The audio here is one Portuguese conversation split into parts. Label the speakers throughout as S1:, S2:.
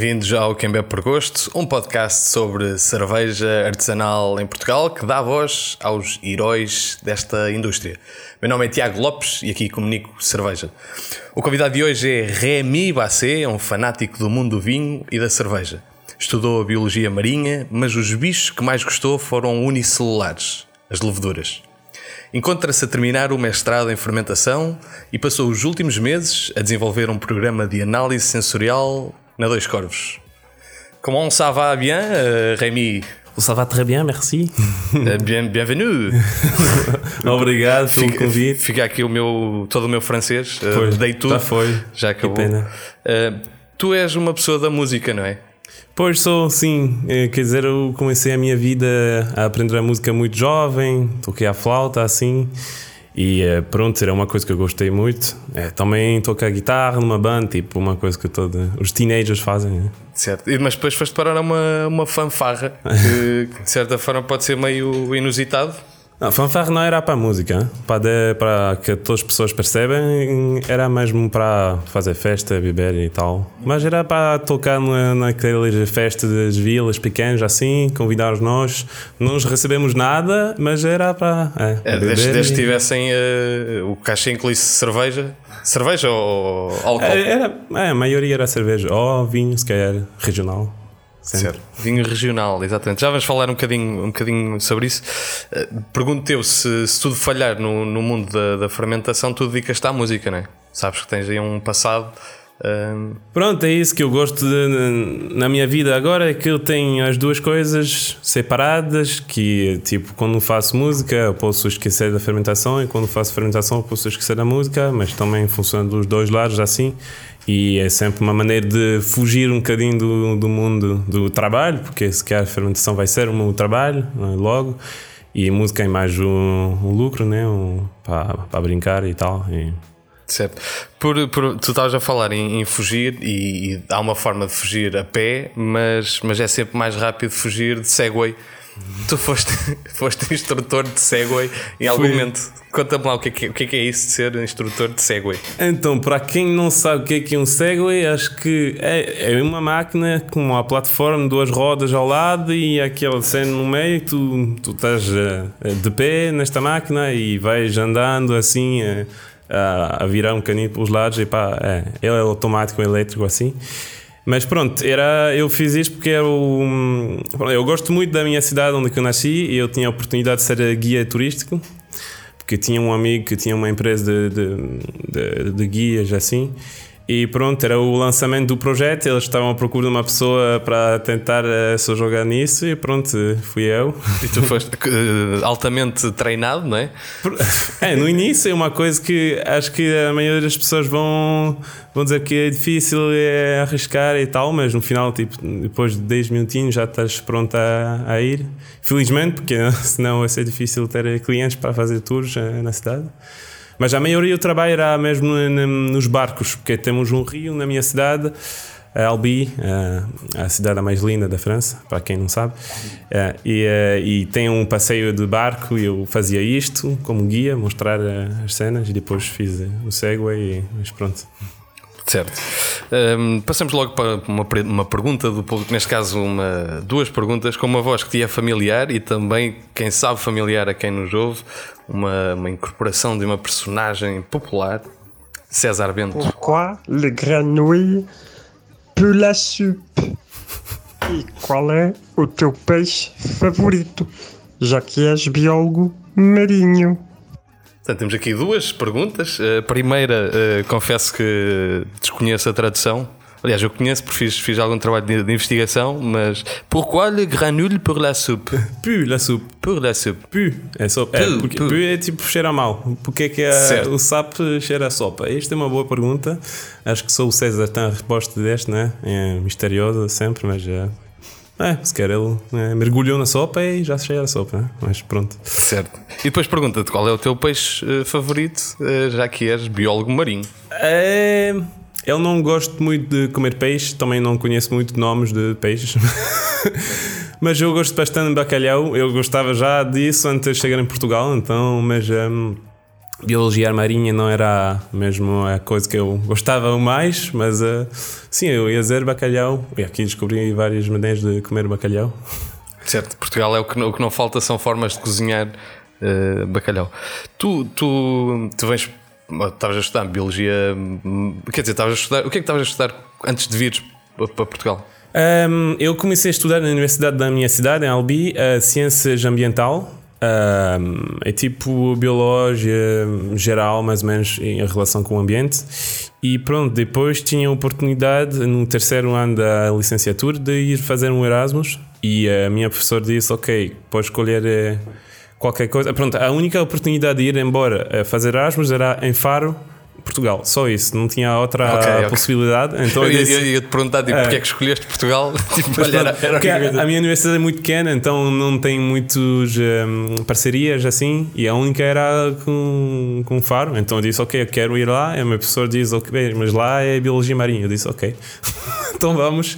S1: Bem-vindos ao Quem Bebe por Gosto, um podcast sobre cerveja artesanal em Portugal que dá voz aos heróis desta indústria. Meu nome é Tiago Lopes e aqui comunico cerveja. O convidado de hoje é Rémi Bassé, um fanático do mundo do vinho e da cerveja. Estudou biologia marinha, mas os bichos que mais gostou foram unicelulares, as leveduras. Encontra-se a terminar o mestrado em fermentação e passou os últimos meses a desenvolver um programa de análise sensorial na Dois Corvos. Comment ça va bien, uh, Rémi?
S2: Ça va très bien, merci.
S1: Uh, bien, bienvenue.
S2: Obrigado pelo
S1: fica,
S2: convite.
S1: Fica aqui o meu, todo o meu francês.
S2: Pois,
S1: dei tudo.
S2: já foi.
S1: Já acabou.
S2: Que pena.
S1: Uh, tu és uma pessoa da música, não é?
S2: Pois sou, sim. Eh, Quer dizer, eu comecei a minha vida a aprender a música muito jovem, toquei a flauta assim. E eh, pronto, era uma coisa que eu gostei muito. Eh, também toco a guitarra numa banda, tipo uma coisa que toda, os teenagers fazem. né?
S1: Certo. Mas depois foste parar a uma, uma fanfarra que, que de certa forma pode ser meio inusitado.
S2: Não, fanfarra não era para a música, para, para que todas as pessoas percebem, era mesmo para fazer festa, beber e tal. Mas era para tocar na, naquelas festas das vilas pequenas, assim, convidar os nós. Não nos recebemos nada, mas era para. É,
S1: É, desde, desde que tivessem eh, o cachê incluísse cerveja. Cerveja ou álcool?
S2: É, Era, é, a maioria era cerveja, ou vinho, se calhar, regional.
S1: Certo. Vinho regional, exatamente. Já vamos falar um bocadinho, um bocadinho sobre isso. Eh, Pergunto-te eu se, se tudo falhar no, no mundo da, da fermentação, tu dedicas-te à música, não é? Sabes que tens aí um passado. Ehm,
S2: Pronto, é isso que eu gosto de, na minha vida agora é que eu tenho as duas coisas separadas, que tipo, quando faço música eu posso esquecer da fermentação e quando faço fermentação eu posso esquecer da música, mas também funciona dos dois lados assim. E é sempre uma maneira de fugir um bocadinho do, do mundo do trabalho, porque se calhar a fermentação vai ser o meu trabalho, é? logo, e música é mais um, um lucro, né? um, para brincar e tal. E,
S1: Certo. Por, por- tu estavas a falar em, em fugir e, e há uma forma de fugir a pé, mas, mas é sempre mais rápido fugir de Segway. Tu foste, foste instrutor de Segway em algum
S2: Fui.
S1: momento. Conta-me lá o que, é que, é- o que é que é isso de ser instrutor de Segway.
S2: Então, para quem não sabe o que é que é um Segway, acho que é, é uma máquina com uma plataforma, duas rodas ao lado e aquela cena no meio. Tu, tu estás eh, de pé nesta máquina e vais andando assim eh, a, a virar um bocadinho pelos lados. E pá, é, ele é automático, elétrico assim. Mas pronto, era, eu fiz isto porque era o, eu gosto muito da minha cidade onde eu nasci e eu tinha a oportunidade de ser guia turístico porque tinha um amigo que tinha uma empresa de, de, de- de guias assim. E pronto, era o lançamento do projeto. Eles estavam à procura de uma pessoa para tentar eh, só jogar nisso. E pronto, fui eu.
S1: E tu foste eh, altamente treinado, não é?
S2: É, no início é uma coisa que acho que a maioria das pessoas vão, vão dizer que é difícil é arriscar e tal, mas no final, tipo, depois de 10 minutinhos já estás pronto a, a ir. Felizmente, porque senão vai ser difícil ter clientes para fazer tours eh, na cidade. Mas a maioria do trabalho era mesmo no- no- nos barcos, porque temos um rio na minha cidade, Albi, eh, a cidade mais linda da França, para quem não sabe. Eh, E, eh, e tem um passeio de barco e eu fazia isto como guia, mostrar as cenas e depois fiz o Segway e mas pronto.
S1: Certo. Hum, passamos logo para uma, uma pergunta do público, neste caso uma, duas perguntas, com uma voz que te é familiar e também, quem sabe, familiar a quem nos ouve, uma, uma incorporação de uma personagem popular, César Bento.
S3: Pourquoi le granouille pue la soupe? E qual é o teu peixe favorito? Já que és biólogo marinho.
S1: Portanto, temos aqui duas perguntas. A primeira, eh, confesso que desconheço a tradução. Aliás, eu conheço porque fiz, fiz algum trabalho de, de investigação, mas pourquoi le granule pour la soupe?
S2: Pu, la soupe.
S1: Pour la soupe.
S2: Pu, é sopa. É,
S1: Pu,
S2: porque,
S1: pu.
S2: pu é tipo cheira mal. Porque é que a- o sapo cheira a sopa? Esta é uma boa pergunta. Acho que só o César tem a resposta deste, né? É misteriosa sempre, mas é. É, se quer ele é, mergulhou na sopa e já cheira a sopa, né? mas pronto.
S1: Certo. E depois pergunta-te qual é o teu peixe eh, favorito, eh, já que és biólogo marinho.
S2: É, eu não gosto muito de comer peixe, também não conheço muito nomes de peixes. mas eu gosto bastante de bacalhau. Eu gostava já disso antes de chegar em Portugal, então, mas hum, biologia marinha não era mesmo a coisa que eu gostava mais, mas uh, sim, eu ia dizer bacalhau. E aqui descobri várias maneiras de comer bacalhau.
S1: Certo, Portugal é o que não, o que não falta são formas de cozinhar uh, bacalhau. Tu, tu, tu vens, estavas a estudar biologia, quer dizer, estavas a estudar, o que é que estavas a estudar antes de vires para Portugal?
S2: Um, eu comecei a estudar na universidade da minha cidade, em Albi, a ciências ambiental. Um, é tipo biologia geral, mais ou menos, em relação com o ambiente. E pronto, depois tinha a oportunidade, no terceiro ano da licenciatura, de ir fazer um Erasmus. E a minha professora disse: Ok, podes escolher eh, qualquer coisa. Pronto, a única oportunidade de ir embora a fazer Erasmus era em Faro Portugal, só isso, não tinha outra okay, possibilidade.
S1: Okay. Então eu, eu, disse, eu ia te perguntar tipo, é, porque é que escolheste Portugal? tipo,
S2: olha, era, era a, a, minha universidade é muito pequena, então não tem muitas um, parcerias assim, e a única era com, com Faro. Então eu disse, ok, eu quero ir lá. E o meu professor diz, ok, mas lá é Biologia Marinha. Eu disse, ok, então vamos.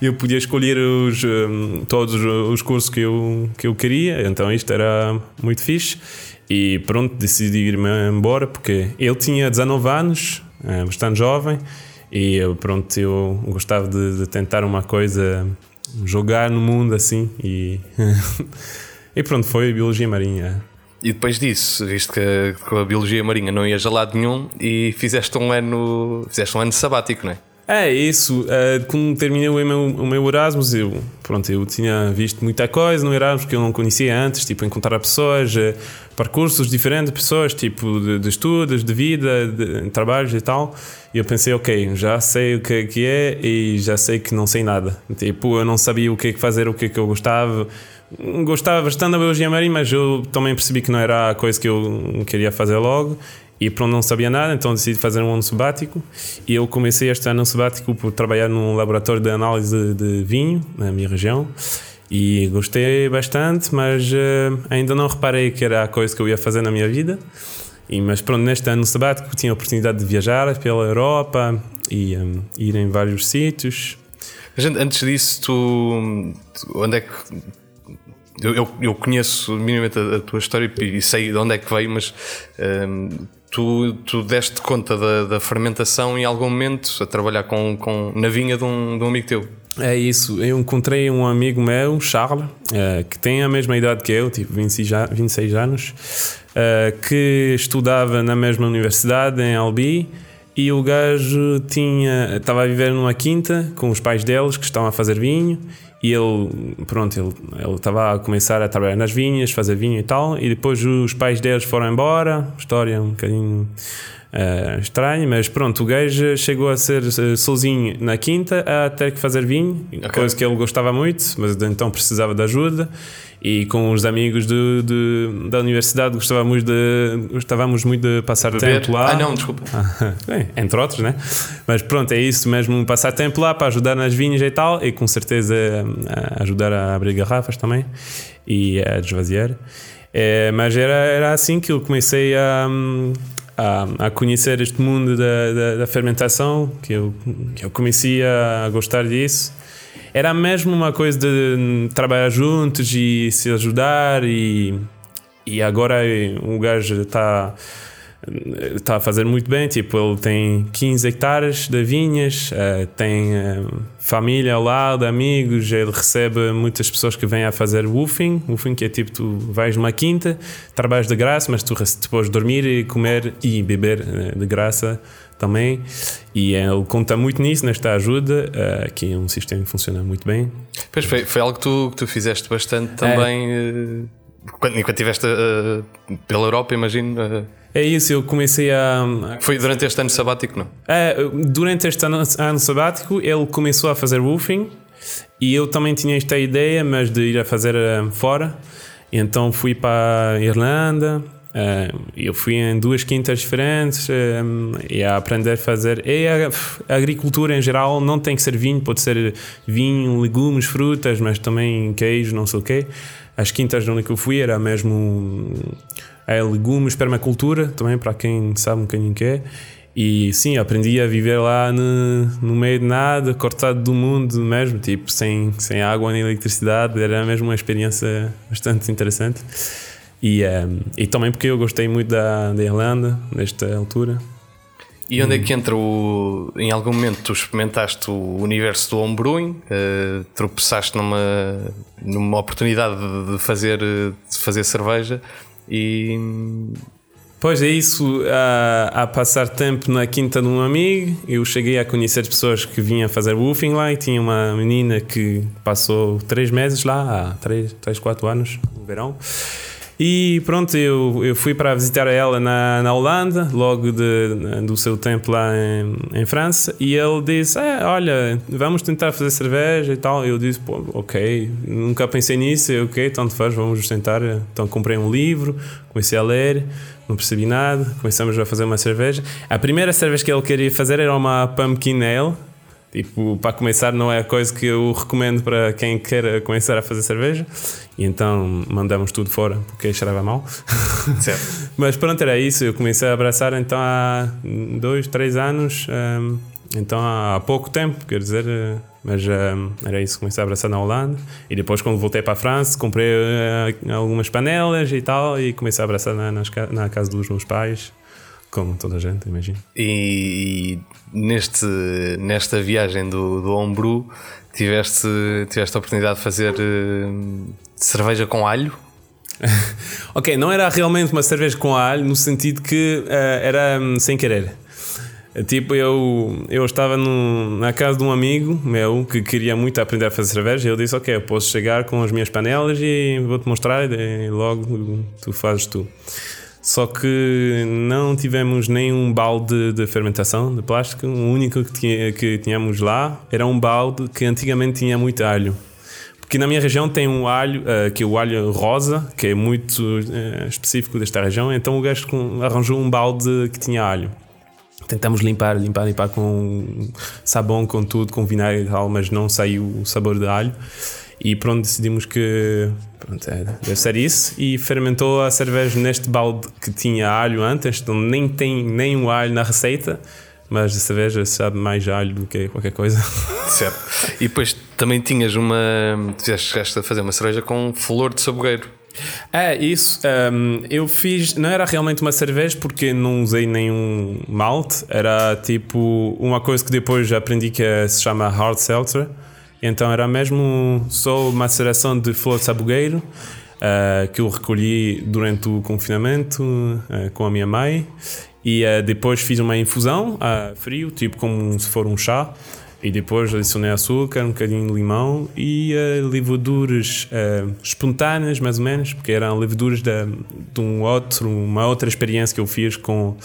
S2: Eu podia escolher os, um, todos os cursos que eu, que eu queria, então isto era muito fixe. E pronto, decidi ir-me embora porque ele tinha 19 anos, é, bastante jovem, e eu, pronto, eu gostava de, de tentar uma coisa, jogar no mundo assim. E, e pronto, foi a Biologia Marinha.
S1: E depois disso, visto que com a Biologia Marinha não ias a lado nenhum e fizeste um ano, fizeste um ano sabático, não é?
S2: É isso, uh, quando terminei o meu, o meu Erasmus, eu, pronto, eu tinha visto muita coisa no Erasmus que eu não conhecia antes, tipo encontrar pessoas, uh, percursos diferentes de pessoas, tipo de, de estudos, de vida, de, de trabalhos e tal. E eu pensei, ok, já sei o que é que é e já sei que não sei nada. Tipo, eu não sabia o que é fazer, o que é que eu gostava. Gostava bastante da biologia marinha, mas eu também percebi que não era a coisa que eu queria fazer logo. E pronto, não sabia nada, então decidi fazer um ano sabático. E eu comecei este ano sabático por trabalhar num laboratório de análise de vinho na minha região. E gostei bastante, mas uh, ainda não reparei que era a coisa que eu ia fazer na minha vida. E, mas pronto, neste ano sabático tinha a oportunidade de viajar pela Europa e um, eh, ir em vários sítios.
S1: Antes disso, tu, tu onde é que eu, eu, conheço minimamente a, a, tua história e sei de onde é que veio, mas um, tu, tu deste conta da, da, fermentação em algum momento a trabalhar com, com, na vinha de um, de um amigo teu.
S2: É isso, eu encontrei um amigo meu, Charles, uh, que tem a mesma idade que eu, tipo 26, 26 anos, uh, que estudava na mesma universidade em Albi e o gajo tinha estava a viver numa quinta com os pais deles que estavam a fazer vinho e ele, pronto, ele, estava a começar a trabalhar nas vinhas, fazer vinho e tal, e depois os pais deles foram embora, história um bocadinho uh, estranha, mas pronto, o gajo chegou a ser uh, sozinho na quinta a ter que fazer vinho, okay. coisa que ele gostava muito, mas então precisava de ajuda, e com os amigos da universidade gostávamos, de, gostávamos muito de passar Beber. tempo lá.
S1: Ah, não, desculpa.
S2: entre outros, né? Mas pronto, é isso mesmo, passar tempo lá para ajudar nas vinhas e tal, e com certeza ajudar a abrir garrafas também e a desvaziar. É, mas era, era assim que eu comecei a, a, a conhecer este mundo da, da, da, fermentação, que eu, que eu comecei a gostar disso. Era mesmo uma coisa de trabalhar juntos e se ajudar e, e agora o gajo está está a fazer muito bem, tipo, ele tem 15 hectares de vinhas, uh, tem uh, família ao lado, amigos, ele recebe muitas pessoas que vêm a fazer woofing, woofing que é tipo, tu vais numa quinta, trabalhas de graça, mas tu depois dormir e comer e beber uh, de graça também. E ele conta muito nisso, nesta ajuda, uh, que é um sistema que funciona muito bem.
S1: Pois foi, foi algo que tu, que tu fizeste bastante também é. uh, quando, enquanto estiveste uh, pela Europa, imagino.
S2: É isso, eu comecei a.
S1: Foi durante este ano sabático, não?
S2: É, durante este ano, ano sabático, ele começou a fazer roofing e eu também tinha esta ideia, mas de ir a fazer fora. Então fui para a Irlanda, Uh, eu fui em duas quintas diferentes uh, e a aprender a fazer. E a, a, agricultura em geral não tem que ser vinho, pode ser vinho, legumes, frutas, mas também queijo, não sei o quê. As quintas onde eu fui era mesmo é, legumes, permacultura, também para quem sabe um bocadinho que é. E sim, aprendi a viver lá no, no meio de nada, cortado do mundo mesmo, tipo, sem, sem água nem eletricidade. Era mesmo uma experiência bastante interessante. E, um, e também porque eu gostei muito da, da Irlanda nesta altura.
S1: E onde é que entra o. Em algum momento tu experimentaste o universo do homebrewing, uh, tropeçaste numa, numa oportunidade de fazer, de fazer cerveja e.
S2: Pois é isso, a, a, passar tempo na quinta de um amigo, eu cheguei a conhecer pessoas que vinham fazer woofing lá e tinha uma menina que passou três meses lá, há três, três quatro anos, no verão. E pronto, eu, eu fui para visitar ela na, na Holanda, logo de, do seu tempo lá em, em França, e ele disse: é, Olha, vamos tentar fazer cerveja e tal. Eu disse: Pô, ok, nunca pensei nisso, ok, tanto faz, vamos tentar. Então comprei um livro, comecei a ler, não percebi nada, começamos a fazer uma cerveja. A primeira cerveja que ele queria fazer era uma Pumpkin Ale Tipo, para começar, não é a coisa que eu recomendo para quem quer começar a fazer cerveja. E então mandamos tudo fora porque cheirava mal. Certo. Mas pronto, era isso. Eu comecei a abraçar então há dois, três anos. Um, então há pouco tempo, quer dizer. Eh, mas um, era isso. Comecei a abraçar na Holanda. E depois, quando voltei para a França, comprei uh, algumas panelas e tal. E comecei a abraçar na, na casa dos meus pais. Como toda a gente, imagino.
S1: E, e, neste, nesta viagem do, do Homebrew, tiveste, tiveste a oportunidade de fazer uh, cerveja com alho?
S2: ok, não era realmente uma cerveja com alho, no sentido que uh, era um, sem querer. Tipo, eu, eu estava no, na casa de um amigo meu que queria muito aprender a fazer cerveja. E eu disse: Ok, eu posso chegar com as minhas panelas e vou-te mostrar. E logo tu fazes tu. Só que não tivemos nenhum balde de fermentação de plástico. O único que, tinha, que tínhamos lá era um balde que antigamente tinha muito alho. Porque na minha região tem um alho, uh, que é o alho rosa, que é muito uh, específico desta região. Então o gajo arranjou um balde que tinha alho. Tentamos limpar, limpar, limpar com sabão, com tudo, com vinagre e tal, mas não saiu o sabor de alho. E pronto, decidimos que pronto, é, deve ser isso. E fermentou a cerveja neste balde que tinha alho antes, então nem tem nenhum alho na receita, mas a cerveja sabe mais alho do que qualquer coisa.
S1: Certo. E depois também tinhas uma. Chegaste a fazer uma cerveja com flor de sabogueiro.
S2: É, isso. Um, eu fiz. Não era realmente uma cerveja porque não usei nenhum malte. Era tipo uma coisa que depois aprendi que se chama hard seltzer então era mesmo só maceração de flor de sabugueiro uh, que eu recolhi durante o confinamento uh, com a minha mãe e uh, depois fiz uma infusão a frio, tipo como se for um chá. E depois adicionei açúcar, um bocadinho de limão e uh, levaduras uh, espontâneas, mais ou menos, porque eram levaduras de, de um outro, uma outra experiência que eu fiz com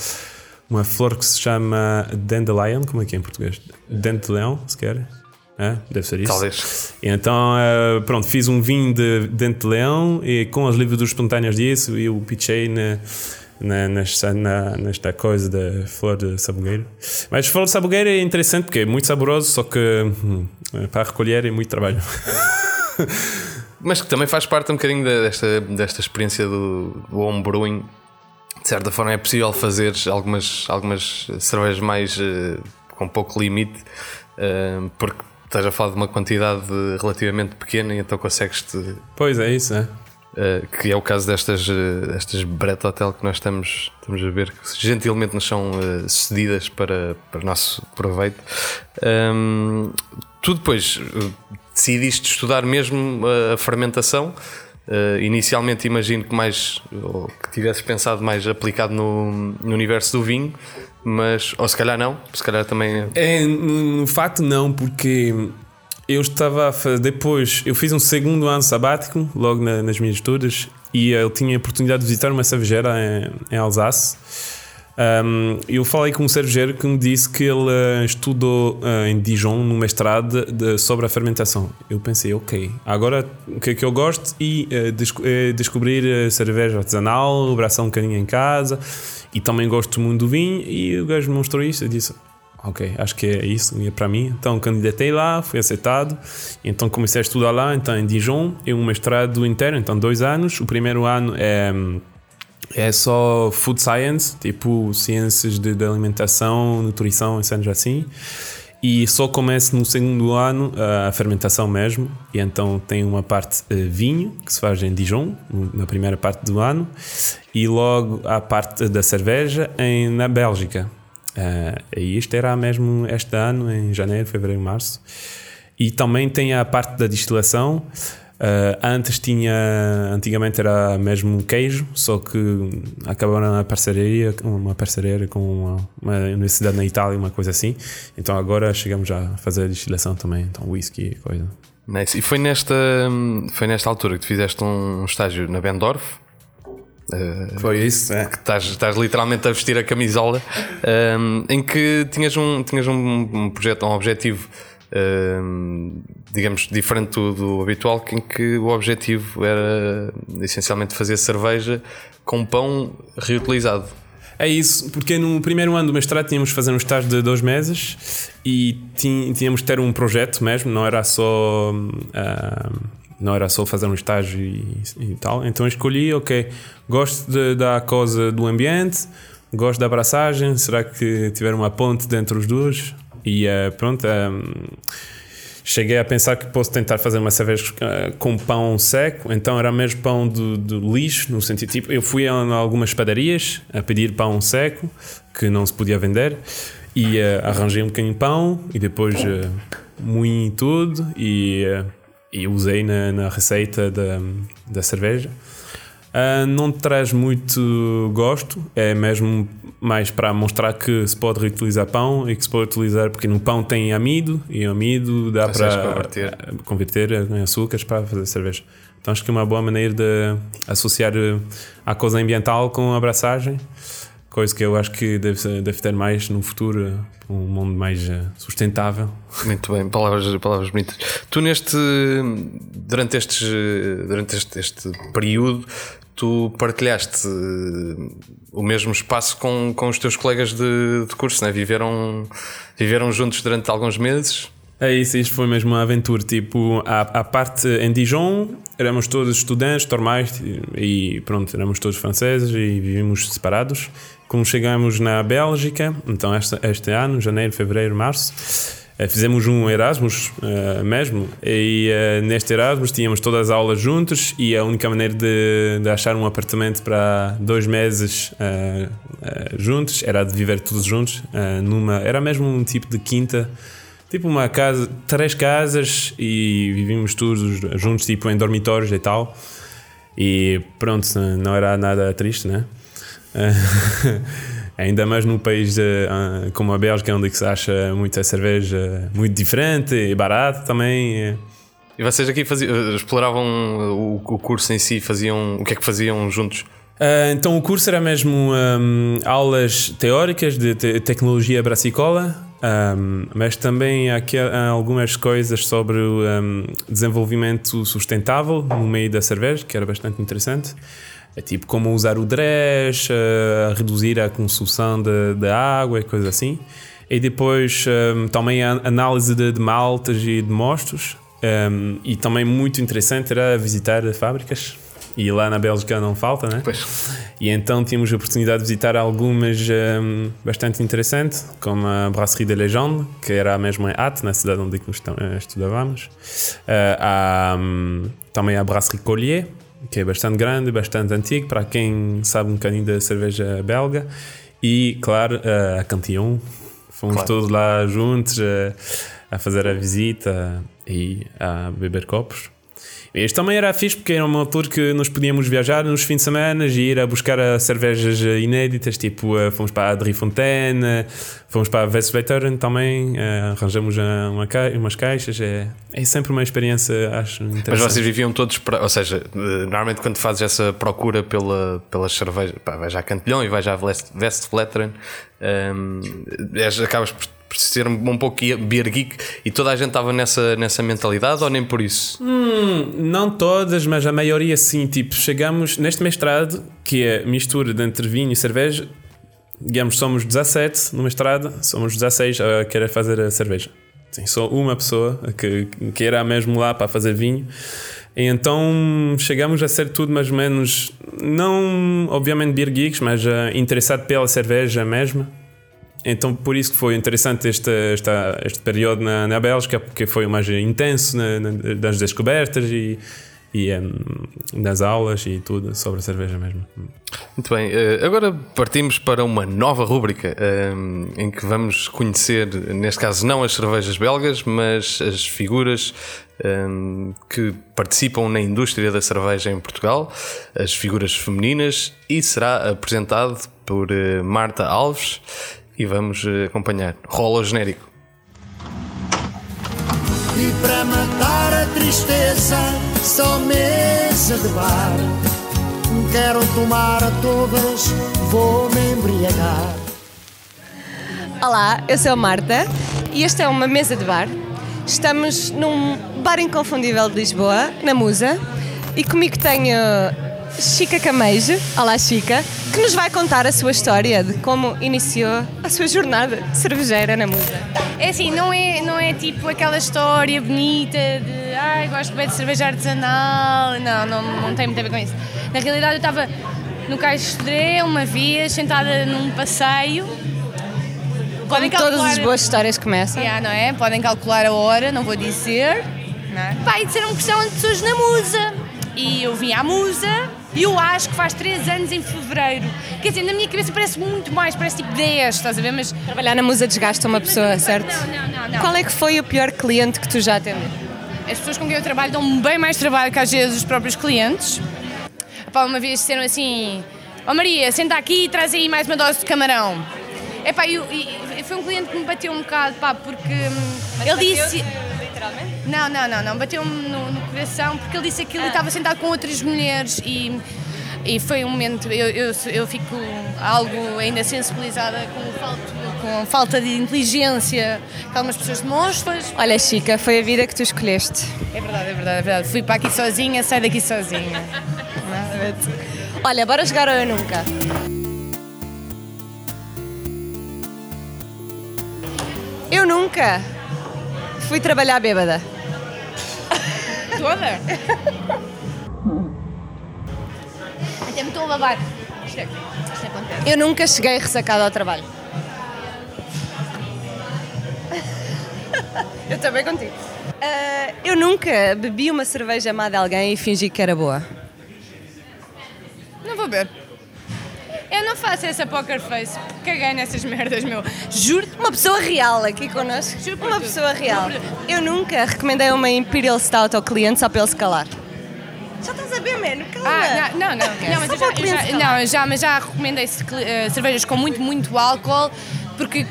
S2: uma flor que se chama Dandelion, como é que é em português? Leão, se quer. É, deve ser isso.
S1: Talvez.
S2: Então, uh, pronto, fiz um vinho de dente de leão e com as levaduras espontâneas disso eu pichei na, na, nesta, na, nesta coisa da flor de sabugueiro. Mas flor de sabugueiro é interessante porque é muito saboroso, só que hum, para recolher é muito trabalho.
S1: Mas que também faz parte um bocadinho desta, desta experiência do, do homebrewing. De certa forma é possível fazer algumas, algumas cervejas mais uh, com pouco limite, uh, porque estás a falar de uma quantidade relativamente pequena e então consegues-te.
S2: Pois é, isso, é.
S1: Uh, que é o caso destas, uh, destas Brett Hotel que nós estamos, estamos a ver, que gentilmente nos são uh, cedidas para, para nosso proveito. Um, tu depois decidiste estudar mesmo a fermentação. Inicialmente imagino que mais ou que tivesses pensado mais aplicado no, no universo do vinho, mas ou se calhar não, se calhar também
S2: é. No facto não, porque eu estava a, depois, eu fiz um segundo ano sabático logo na, nas minhas estudos e eu tinha a oportunidade de visitar uma cervejeira em, em Alsace um, eu falei com um cervejeiro que me disse que ele uh, estudou uh, em Dijon, no mestrado, de, sobre a fermentação. Eu pensei, ok, agora o que é que eu gosto? E uh, desco descobrir cerveja artesanal, abraçar um bocadinho em casa e também gosto muito do vinho. E o gajo me mostrou isso. Eu disse, ok, acho que é isso, é para mim. Então candidatei lá, fui aceitado, então comecei a estudar lá, então em Dijon, é um mestrado inteiro, então dois anos. O primeiro ano é é só food science, tipo ciências de, de alimentação, nutrição, etc. assim. e só começa no segundo ano a fermentação mesmo. E então tem uma parte uh, vinho que se faz em Dijon, na primeira parte do ano, e logo a parte da cerveja em, na Bélgica. Uh, e isto era mesmo este ano, em janeiro, fevereiro, março. E também tem a parte da destilação. Uh, antes tinha, antigamente era mesmo queijo, só que acabaram uma parceria, uma parceria com uma, uma, universidade na Itália, uma coisa assim. Então agora chegamos a fazer a destilação também, então whisky e coisa.
S1: Nice. E foi nesta, foi nesta altura que tu fizeste um estágio na Bendorf?
S2: Uh, foi isso, é.
S1: Que estás, estás literalmente a vestir a camisola, um, em que tinhas um, tinhas um, um projeto, um objetivo digamos, diferente do, habitual, em que o objetivo era essencialmente fazer cerveja com pão reutilizado.
S2: É isso, porque no primeiro ano do mestrado tínhamos de fazer um estágio de dois meses e tínhamos de ter um projeto mesmo, não era só. Uh, não era só fazer um estágio e, e, tal. Então escolhi, ok, gosto de, da coisa do ambiente, gosto da abraçagem, será que tiver uma ponte entre os dois? E uh, pronto, um, cheguei a pensar que posso tentar fazer uma cerveja uh, com pão seco, então era mesmo pão de, de, lixo, no sentido tipo, eu fui a, algumas padarias a pedir pão seco que não se podia vender e uh, arranjei um bocadinho de pão e depois uh, moí tudo e, e usei na, na receita da, da cerveja. Uh, não traz muito gosto, é mesmo mais para mostrar que se pode reutilizar pão e que se pode utilizar, porque no pão tem amido e amido dá para converter. converter em açúcares para fazer cerveja. Então acho que é uma boa maneira de associar a coisa ambiental com a abraçagem, coisa que eu acho que deve, deve ter mais no futuro, um mundo mais eh, sustentável.
S1: Muito bem, palavras, palavras bonitas. Tu neste durante estes durante este, este período tu partilhaste eh, o mesmo espaço com, com os teus colegas de, de curso, né? viveram, viveram juntos durante alguns meses.
S2: É isso, isto foi mesmo uma aventura. Tipo, a, a parte em Dijon, éramos todos estudantes normais e pronto, éramos todos franceses e vivíamos separados. Como chegamos na Bélgica, então este, este ano, janeiro, fevereiro, março, fizemos um Erasmus uh, mesmo e uh, neste Erasmus tínhamos todas as aulas juntos e a única maneira de, de achar um apartamento para dois meses uh, juntos era de viver todos juntos numa era mesmo um tipo de quinta tipo uma casa três casas e vivíamos todos juntos tipo em dormitórios e tal. E pronto não era nada triste né ainda mais num país uh, como a Bélgica, onde se acha muita cerveja muito diferente e barato também.
S1: E vocês aqui faziam, exploravam o, curso em si, faziam o que é que faziam juntos?
S2: Uh, então o curso era mesmo um, aulas teóricas de te tecnologia brassicola, um, mas também aqui há algumas coisas sobre o um, desenvolvimento sustentável no meio da cerveja, que era bastante interessante. É tipo como usar o dress, uh, reduzir a consumo de, de água e coisas assim. E depois um, ehm, também a análise de, de maltas e de mostros. Um, ehm, e também muito interessante era visitar fábricas. E lá na Bélgica não falta, né?
S1: Pois.
S2: E então tínhamos a oportunidade de visitar algumas um, ehm, bastante interessantes, como a Brasserie de Legende, que era a mesma em At, na cidade onde nós eh, estudávamos. Uh, há, um, também a Brasserie Collier, que é bastante grande, bastante antigo, para quem sabe um bocadinho da cerveja belga. E, claro, a Cantillon. Fomos claro. todos lá juntos a, a fazer a visita e a beber copos. Este também era fixe porque era uma altura que nós podíamos viajar nos fins de semana e ir a buscar cervejas inéditas, tipo eh, fomos para a Adri Fontaine, fomos para a Westvetteren também, eh, arranjamos uma, umas caixas, é, é sempre uma experiência, acho.
S1: Mas vocês viviam todos, para, ou seja, eh, normalmente quando fazes essa procura pela, pela cerveja, pá, vais à Cantilhão e vais à Westvetteren, um, acabas por por ser um pouco beer geek e toda a gente estava nessa, nessa mentalidade ou nem por isso?
S2: Hum, não todas, mas a maioria sim. Tipo, chegamos neste mestrado, que é mistura de entre vinho e cerveja, digamos, somos 17 no mestrado, somos 16 a querer fazer a cerveja. Sim, só uma pessoa que, que era mesmo lá para fazer vinho. E então chegamos a ser tudo mais ou menos, não obviamente beer geeks, mas uh, interessado pela cerveja mesmo. Então por isso que foi interessante este, este período na, na Bélgica, porque foi mais intenso na, na, descobertas e, e um, nas aulas e tudo sobre a cerveja mesmo.
S1: Muito bem, eh, agora partimos para uma nova rúbrica um, em que vamos conhecer, neste caso, não as cervejas belgas, mas as figuras um, que participam na indústria da cerveja em Portugal, as figuras femininas, e será apresentado por Marta Alves. E vamos uh, acompanhar. Rola o genérico.
S4: E para matar a tristeza, só mesa de bar. Quero tomar a todas, vou me embriagar.
S5: Olá, eu sou a Marta e esta é uma mesa de bar. Estamos num bar inconfundível de Lisboa, na Musa, e comigo tenho Chica Camejo, olá Chica, que nos vai contar a sua história de como iniciou a sua jornada cervejeira na Musa.
S6: É assim, não é, não é tipo aquela história bonita de ai, gosto bem de cerveja artesanal. Não, não, não tem muito a ver com isso. Na realidade, eu estava no Cais de Sodré, uma vez, sentada num passeio.
S5: Podem todas as boas histórias começam.
S6: Yeah, não é? Podem calcular a hora, não vou dizer. Não é? Pá, e disseram que de pessoas na Musa. E eu vim à Musa e eu acho que faz 3 anos em fevereiro. Quer dizer, na minha cabeça parece muito mais, parece tipo 10, estás a ver? Mas
S5: Trabalhar na Musa desgasta uma pessoa, certo?
S6: Não, não, não, não.
S5: Qual é que foi o pior cliente que tu já atendeste?
S6: As pessoas com quem eu trabalho dão bem mais trabalho que às vezes os próprios clientes. Pá, uma vez disseram assim: Ó Maria, senta aqui e traz aí mais uma dose de camarão. Epá, e, e, foi um cliente que me bateu um bocado, pá, porque hum, ele disse.
S5: Literalmente?
S6: Não, não, não, não, bateu-me no, no coração porque ele disse aquilo e estava sentado com outras mulheres e, e foi um momento. Eu, eu, eu fico algo ainda sensibilizada com, o falto, com a falta de inteligência que algumas pessoas demonstram.
S5: Olha, Chica, foi a vida que tu escolheste.
S6: É verdade, é verdade, é verdade. Fui para aqui sozinha, saio daqui sozinha.
S5: Olha, bora jogar ao Eu Nunca. Eu nunca fui trabalhar bêbada.
S6: Toda? Até me estou a babar. Isto é, isto é acontece.
S5: Eu nunca cheguei ressacada ao trabalho. Eu também contigo. Ah, eu nunca bebi uma cerveja má de alguém e fingi que era boa.
S6: Não vou ver. Eu não faço essa poker face. Caguei nessas merdas, meu. Juro-te.
S5: Uma pessoa real aqui connosco.
S6: Juro
S5: Uma
S6: tudo.
S5: pessoa real.
S6: Juro
S5: Eu nunca recomendei uma Imperial Stout ao cliente só para ele se calar. Já estás a ver, mano? Calma.
S6: Ah, não, não, não. não mas eu já,
S5: para o
S6: eu
S5: cliente
S6: já-
S5: se calar.
S6: não, já, mas já recomendei eh, cervejas com muito, muito álcool porque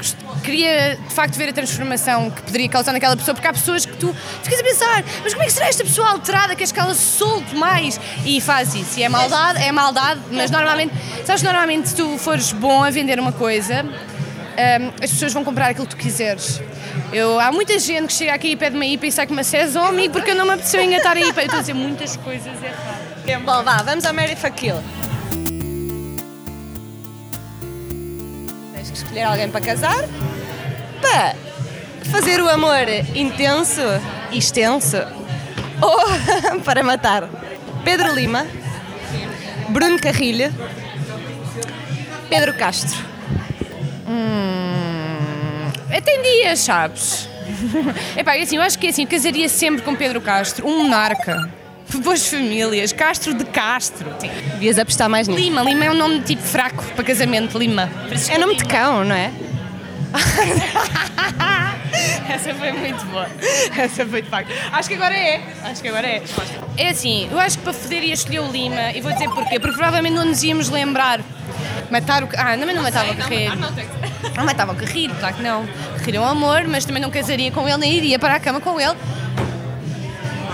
S6: queria de facto ver a transformação que poderia causar naquela pessoa, porque há pessoas que tu ficas a pensar, mas como é que será esta pessoa alterada, queres que ela se solte mais? E faz isso. E é maldade, é maldade, mas normalmente, sabes, normalmente se tu fores bom a vender uma coisa, hum, as pessoas vão comprar aquilo que tu quiseres. Eu, há muita gente que chega aqui e pede-me a IPA e sai com uma Cezome porque eu não me apeteceu engatar a IPA. Eu estou a dizer muitas coisas erradas.
S5: Bom, vá, vamos ao Mary Fuck escolher alguém para casar, para fazer o amor intenso e extenso, ou para matar. Pedro Lima, Bruno Carrilho, Pedro Castro.
S6: Tem dias, sabes? Epá, assim, eu acho que é assim, eu casaria sempre com Pedro Castro, um monarca. Boas famílias, Castro de Castro.
S5: Devias apostar mais nisso.
S6: Lima, Lima é um nome tipo fraco para casamento, Lima.
S5: É nome de cão, não é?
S6: Essa foi muito boa. Essa foi de facto. Acho que agora é. Acho que agora é. É assim, eu acho que para foder ia escolher o Lima e vou dizer porquê. Porque provavelmente não nos íamos lembrar. Matar o. Ah, também não matava o Carreiro. Não matava o Carreiro, claro que não. Carreiro é um amor, mas também não casaria com ele, nem iria para a cama com ele.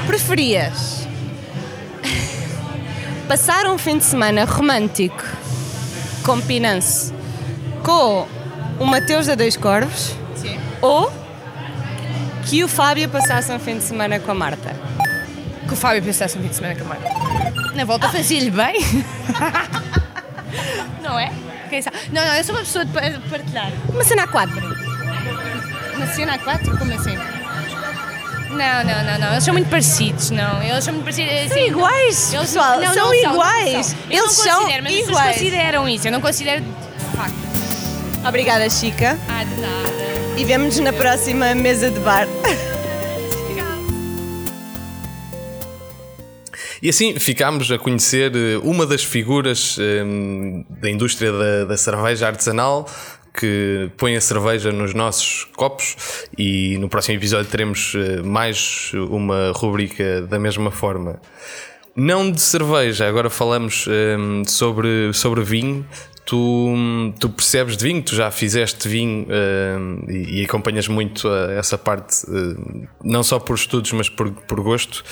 S5: Preferias passar um fim de semana romântico com Pinance com o Mateus da Dois Corvos
S6: Sim.
S5: ou que o Fábio passasse um fim de semana com a Marta?
S6: Que o Fábio pensasse um fim de semana com a Marta. Na volta fazia-lhe bem. não é? Quem sabe? Não, não, eu sou uma pessoa de pa- partilhar.
S5: Uma cena a quatro.
S6: Uma cena a quatro? Como assim? Não, não, não, não. Eles são muito parecidos, não. Eles são muito parecidos. Assim,
S5: São iguais,
S6: Eles
S5: pessoal,
S6: não,
S5: são
S6: não
S5: iguais.
S6: não são. Eu
S5: Eles
S6: não
S5: são
S6: considero, mas
S5: iguais.
S6: consideram isso. Eu não considero de facto.
S5: Obrigada, Chica.
S6: Ah, de nada.
S5: E vemo-nos na próxima mesa de bar.
S1: E assim ficámos a conhecer eh, uma das figuras eh, da indústria da, da cerveja artesanal que põe a cerveja nos nossos copos e no próximo episódio teremos eh, mais uma rubrica da mesma forma. Não de cerveja, agora falamos hum, sobre, sobre vinho. Tu, tu percebes de vinho, tu já fizeste vinho hum, e, e acompanhas muito a- essa parte, hum, não só por estudos, mas por, por gosto.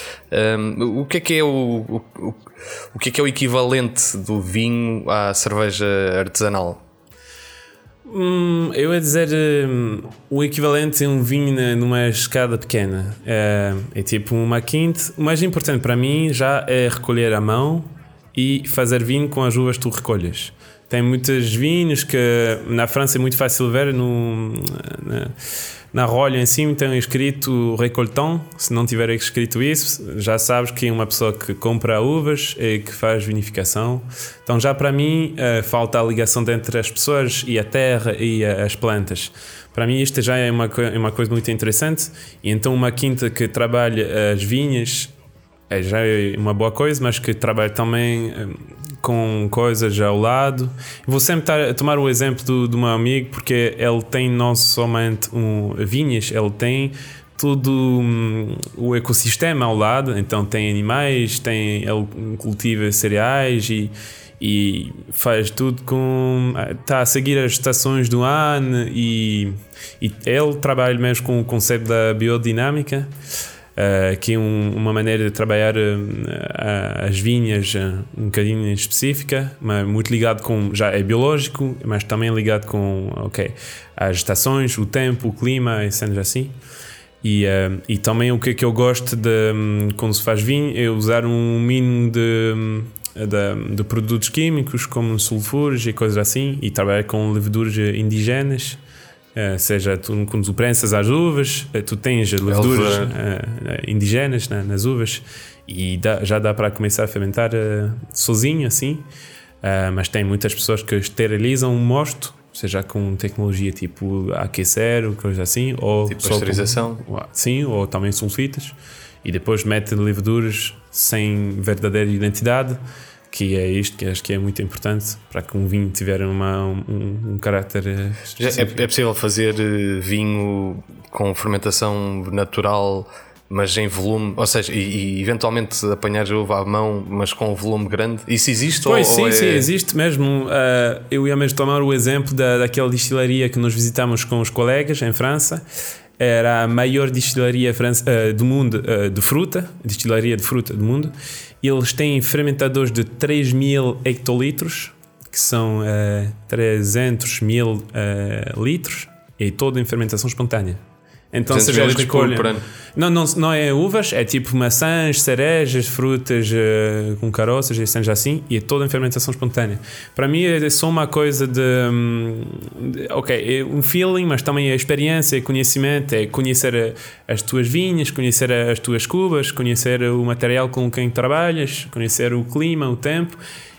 S1: Hum, o que é que é o, o- o que é que é o equivalente do vinho à cerveja artesanal?
S2: Hum, eu ia dizer hum, o equivalente a um vinho na- numa escada pequena. É, é tipo uma quinta. O mais importante para mim já é recolher à mão e fazer vinho com as uvas que tu recolhes. Tem muitos vinhos que na França é muito fácil ver no, na, na rolha em cima tem escrito recoltant. Se não tiver escrito isso, já sabes que é uma pessoa que compra uvas e que faz vinificação. Então, já para mim, eh, falta a ligação entre as pessoas e a terra e a- as plantas. Para mim, isto já é uma, é uma coisa muito interessante. E então, uma quinta que trabalha as vinhas é já é uma boa coisa, mas que trabalha também com coisas ao lado. Vou sempre tar- tomar o exemplo do, do meu amigo, porque ele tem não somente um, vinhas, ele tem todo hum, o ecossistema ao lado, então tem animais, tem, ele cultiva cereais e, e faz tudo com. está a seguir as estações do ano e, e ele trabalha mesmo com o conceito da biodinâmica. Uh, que é um- uma maneira de trabalhar uh, as vinhas uh, um bocadinho específica, mas muito ligado com, já é biológico, mas também ligado com, ok, as estações, o tempo, o clima, e sendo assim. E, e também o que é que eu gosto de, um, quando se faz vinho é usar um mínimo de, um, de, de produtos químicos como sulfuros e coisas assim e trabalhar com leveduras indígenas Uh, seja tu, quando tu prensas as uvas, uh, tu tens leveduras uh, indígenas na- nas uvas e dá- já dá para começar a fermentar uh, sozinho assim. Uh, mas tem muitas pessoas que esterilizam o mosto, seja com tecnologia tipo aquecer ou coisa assim, ou
S1: Tipo
S2: só com-
S1: pasteurização?
S2: sim, ou também sulfitas, e depois mete leveduras sem verdadeira identidade, que é isto que acho que é muito importante para que um vinho tiver uma, um, um caráter eh, específico.
S1: é, é possível fazer eh, vinho com fermentação natural, mas em volume, ou seja, e, e eventualmente apanhar a uva à mão, mas com um volume grande? Isso existe?
S2: Pois
S1: ou,
S2: sim,
S1: ou é...
S2: sim, existe mesmo. Uh, eu ia mesmo tomar o exemplo da, daquela destilaria que nós visitamos com os colegas em França. Era a maior destilaria uh, do mundo uh, de fruta, destilaria de fruta do mundo. Eles têm fermentadores de 3 mil hectolitros, que são uh, 300 mil uh, litros, e todo em fermentação espontânea. Então,
S1: 300
S2: seja, eles
S1: por ano.
S2: Não, não, não é uvas, é tipo maçãs, cerejas, frutas eh, com caroças e cenas assim, e é toda em fermentação espontânea. Para mim é só uma coisa de, hum, de- ok, é um feeling, mas também é experiência, é conhecimento, é conhecer a- as tuas vinhas, conhecer a- as tuas cubas, conhecer o material com quem trabalhas, conhecer o clima, o tempo.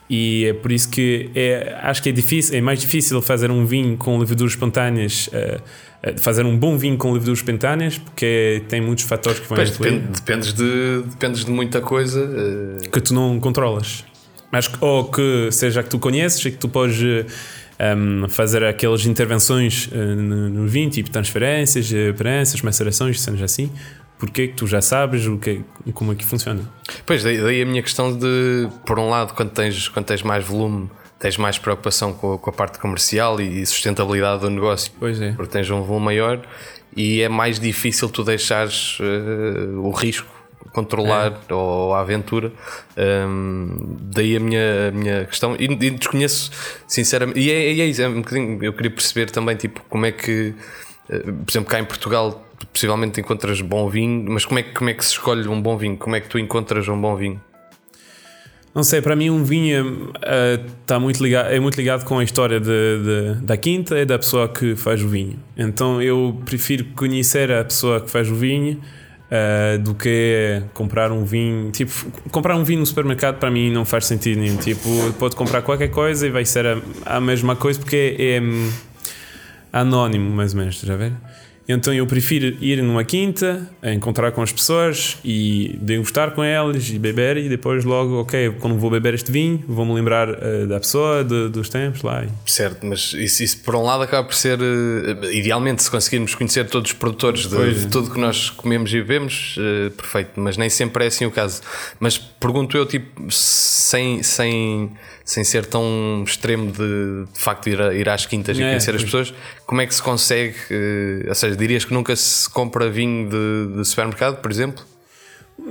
S2: E é por isso que é, acho que é difícil, é mais difícil fazer um vinho com leveduras espontâneas, eh, eh, fazer um bom vinho com leveduras espontâneas, porque tem muitos fatores que vão
S1: Pois,
S2: influir
S1: depende, dependes, de, dependes de muita coisa. eh,
S2: que tu não controlas. Mas, ou que seja que tu conheces e que tu podes eh, um, fazer aquelas intervenções eh, no, no vinho, tipo transferências, eh, prensas, macerações, cenas assim, porque que tu já sabes o que, como é que funciona.
S1: Pois, daí, daí a minha questão de, por um lado, quando tens, quando tens mais volume, tens mais preocupação com a, com a parte comercial e sustentabilidade do negócio.
S2: Pois é.
S1: Porque tens um volume maior e é mais difícil tu deixares eh, o risco controlar
S2: É.
S1: ou a aventura. Hum, daí a minha, a minha questão. E, e desconheço, sinceramente. E é, é isso, é um. Eu queria perceber também, tipo, como é que, eh, por exemplo, cá em Portugal, possivelmente encontras bom vinho, mas como é, que- como é que se escolhe um bom vinho? Como é que tu encontras um bom vinho?
S2: Não sei, para mim um vinho eh, tá muito ligado, é muito ligado com a história de, de- da quinta e da pessoa que faz o vinho. Então eu prefiro conhecer a pessoa que faz o vinho eh, do que comprar um vinho. Tipo, comprar um vinho no supermercado para mim não faz sentido nenhum. Tipo, pode comprar qualquer coisa e vai ser a, a mesma coisa porque é, anónimo, mais ou menos, estás a ver? Então eu prefiro ir numa quinta, encontrar com as pessoas e degustar com elas e beber e depois logo, ok, quando vou beber este vinho, vou-me lembrar uh, da pessoa, de, dos tempos lá.
S1: Certo, mas isso, isso, por um lado acaba por ser, uh, idealmente, se conseguirmos conhecer todos os produtores de, de tudo que nós comemos e bebemos, uh, perfeito, mas nem sempre é assim o caso. Mas pergunto eu, tipo, sem... sem sem ser tão extremo de, de facto ir, a, ir às quintas e é, conhecer as pessoas, como é que se consegue? Uh, ou seja, dirias que nunca se compra vinho de, de supermercado, por exemplo?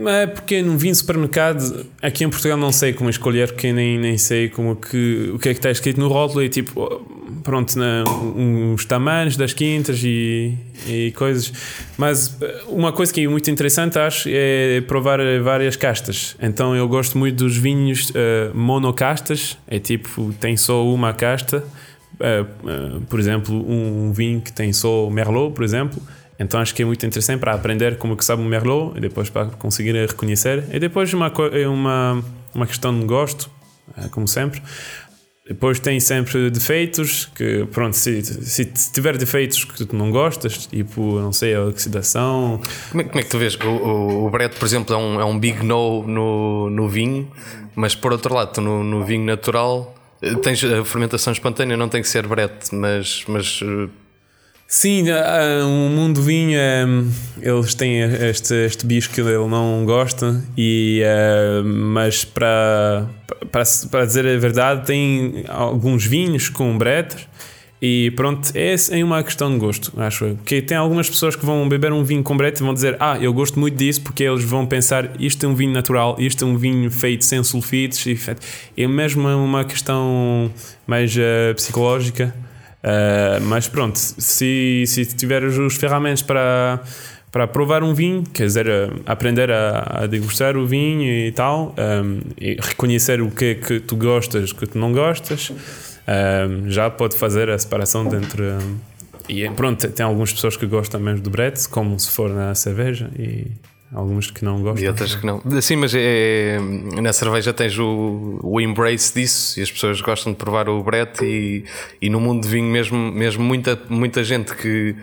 S2: É porque não vim supermercado, aqui em Portugal não sei como escolher, porque nem, nem sei como que, o que é que está escrito no rótulo e tipo, pronto, né, os tamanhos das quintas e, e coisas. Mas eh, uma coisa que é muito interessante, acho, é provar várias castas. Então eu gosto muito dos vinhos uh, monocastas, é tipo, tem só uma casta. Uh, uh, por exemplo, um vinho que tem só Merlot, por exemplo então acho que é muito interessante para aprender como que sabe o Merlot e depois para conseguir reconhecer. E depois uma, é uma, uma questão de gosto, é, como sempre. Depois tem sempre defeitos, que pronto, se, se tiver defeitos que tu não gostas, tipo, não sei, a oxidação.
S1: Como é, como é que tu vês? O, o, o Brett, por exemplo, é um, é um big no no, no vinho, mas por outro lado, no, no vinho natural tens a fermentação espontânea, não tem que ser Brett, mas, mas
S2: Sim, o mundo vinho, um, eles têm este, este bicho que ele não gosta, e, uh, mas para, para, dizer a verdade, tem alguns vinhos com bretter. E pronto, é, é uma questão de gosto, acho eu. Porque tem algumas pessoas que vão beber um vinho com brete e vão dizer: Ah, eu gosto muito disso, porque eles vão pensar: isto é um vinho natural, isto é um vinho feito sem sulfitos. E é mesmo uma questão mais uh, psicológica. Uh, mas pronto, se, se tiveres os ferramentas para, para provar um vinho, quer dizer, aprender a, a degustar o vinho e tal, um, e reconhecer o que é que tu gostas, que tu não gostas, um, já pode fazer a separação entre. Um, e pronto, tem algumas pessoas que gostam mesmo do Brett, como se for na cerveja, e alguns que não gostam.
S1: E outras que não. Sim, mas é, na cerveja tens o, o embrace disso e as pessoas gostam de provar o Brett e, e no mundo de vinho mesmo, mesmo muita, muita gente que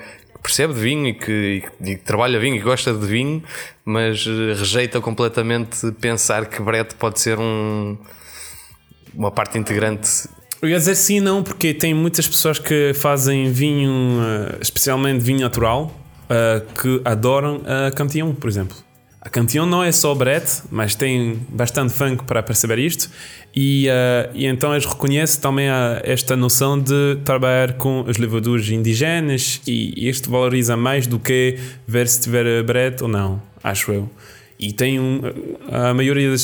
S1: percebe de vinho e que, e que trabalha vinho e gosta de vinho, mas rejeita completamente pensar que Brett pode ser um, uma parte integrante
S2: eu ia dizer sim não, porque tem muitas pessoas que fazem vinho, eh, especialmente vinho natural, uh, que adoram a Cantillon, por exemplo. A Cantillon não é só Brett, mas tem bastante funk para perceber isto, e, uh, e então eles reconhecem também a, esta noção de trabalhar com as levaduras indígenas, e isto valoriza mais do que ver se tiver Brett ou não, acho eu. E tem um, a maioria das,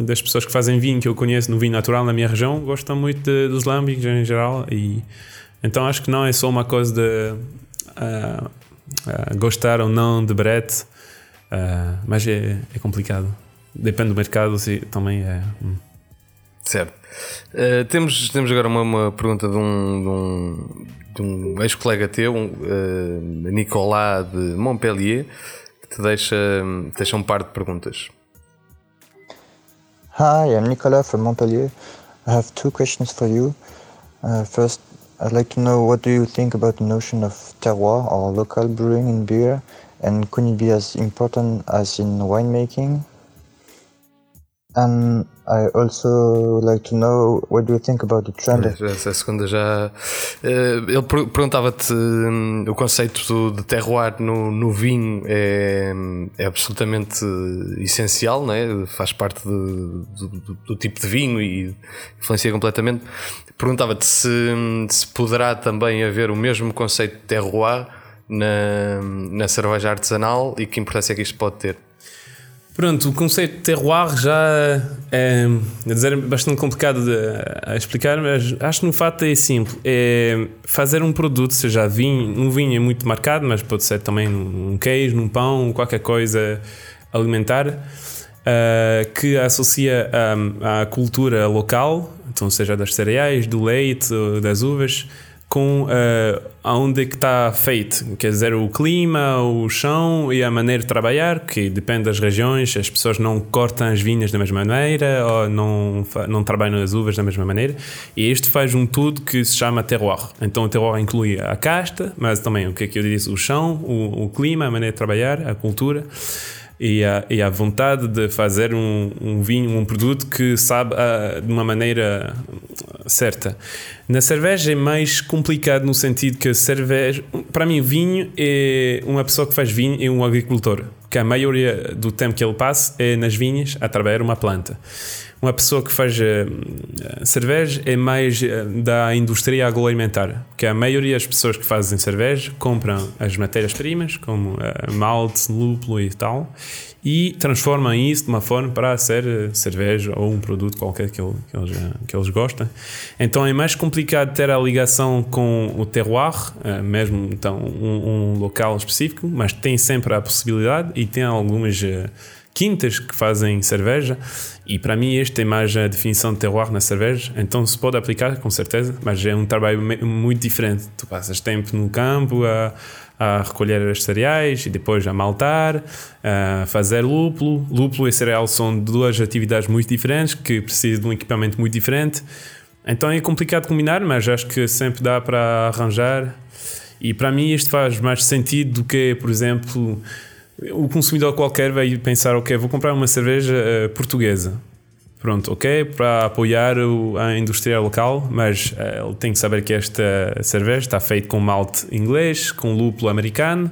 S2: das, pessoas que fazem vinho que eu conheço no vinho natural na minha região gostam muito de, dos lâmbicos em geral, e então acho que não é só uma coisa de. Uh, uh, gostar ou não de Brett, uh, mas é, é, complicado. Depende do mercado, sim, também é. Hum.
S1: Certo. Uh, temos, temos agora uma, uma pergunta de um, de um, de um ex-colega teu, uh, Nicolas de Montpellier, que te deixa, deixa um par de perguntas.
S7: Hi, I'm Nicolas from Montpellier. I have two questions for you. Uh, first, I'd like to know what do you think about the notion of terroir or local brewing in beer, and could it be as important as in winemaking? And I also like to know what do you think about the trend?
S1: Essa segunda já. Uh, ele perguntava-te um, o conceito de terroir no, no vinho é, é absolutamente essencial, né? faz parte de, do, do, do, tipo de vinho e influencia completamente. Perguntava-te se, se poderá também haver o mesmo conceito de terroir na, na cerveja artesanal e que importância é que isto pode ter.
S2: Pronto, o conceito de terroir já é, a dizer, bastante complicado de, a explicar, mas acho que no fato é simples. É fazer um produto, seja vinho, um vinho é muito marcado, mas pode ser também num queijo, num pão, qualquer coisa alimentar, uh, que associa um, à cultura local, então seja das cereais, do leite, das uvas, com uh, aonde é que está feito, quer dizer, o clima, o chão e a maneira de trabalhar, que depende das regiões, as pessoas não cortam as vinhas da mesma maneira ou não, não trabalham as uvas da mesma maneira, e isto faz um tudo que se chama terroir. Então o terroir inclui a casta, mas também o que é que eu disse, o chão, o, o clima, a maneira de trabalhar, a cultura e a, e a vontade de fazer um, um vinho, um produto que sabe ah, de uma maneira certa. Na cerveja é mais complicado no sentido que a cerveja, para mim, vinho é uma pessoa que faz vinho é um agricultor, que a maioria do tempo que ele passa é nas vinhas a trabalhar uma planta. Uma pessoa que faz eh, cerveja é mais eh, da indústria agroalimentar, que a maioria das pessoas que fazem cerveja compram as matérias-primas, como eh, malte, lúpulo e tal, e transformam isso de uma forma para ser cerveja ou um produto qualquer que, ele- que eles, que eles gostam. Então é mais complicado ter a ligação com o terroir, mesmo então um, um local específico, mas tem sempre a possibilidade e tem algumas quintas que fazem cerveja e para mim este é mais a definição de terroir na cerveja então se pode aplicar com certeza mas é um trabalho muito diferente. Tu passas tempo no campo a, a recolher as cereais e depois a maltar a fazer lúpulo. Lúpulo e cereal são duas atividades muito diferentes que precisam de um equipamento muito diferente. Então é complicado combinar mas acho que sempre dá para arranjar. E para mim isto faz mais sentido do que por exemplo o consumidor qualquer vai pensar, ok, vou comprar uma cerveja eh, portuguesa. Pronto, ok, para apoiar o- a indústria local, mas eh, ele tem que saber que esta cerveja está feita com malte inglês, com lúpulo americano.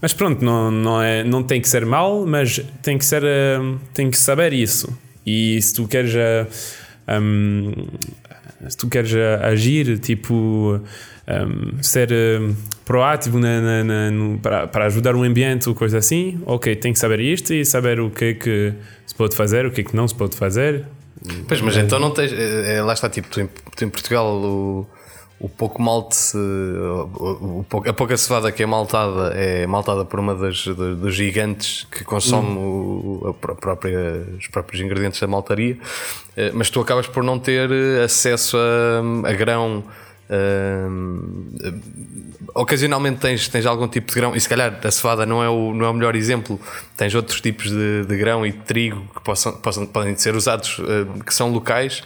S2: Mas pronto, não, não, é, não tem que ser mal, mas tem que, ser, eh, tem que saber isso. E se tu queres, hum, se tu queres agir, tipo, hum, ser eh, proativo para, ajudar o ambiente ou coisa assim, ok, tem que saber isto e saber o que é que se pode fazer, o que é que não se pode fazer.
S1: Pois, mas então não tens. é, é, lá está, tipo, tu em, tu em Portugal o, o pouco malte, o, o a pouca cevada que é maltada é maltada por uma das, dos, gigantes que consome o- a pró- própria, os próprios ingredientes da maltaria, eh, mas tu acabas por não ter eh, acesso a, a grão. Eh, ocasionalmente tens, tens algum tipo de grão, e se calhar a cevada não é o, não é o melhor exemplo, tens outros tipos de, de grão e de trigo que possam, possam, podem ser usados, eh, que são locais,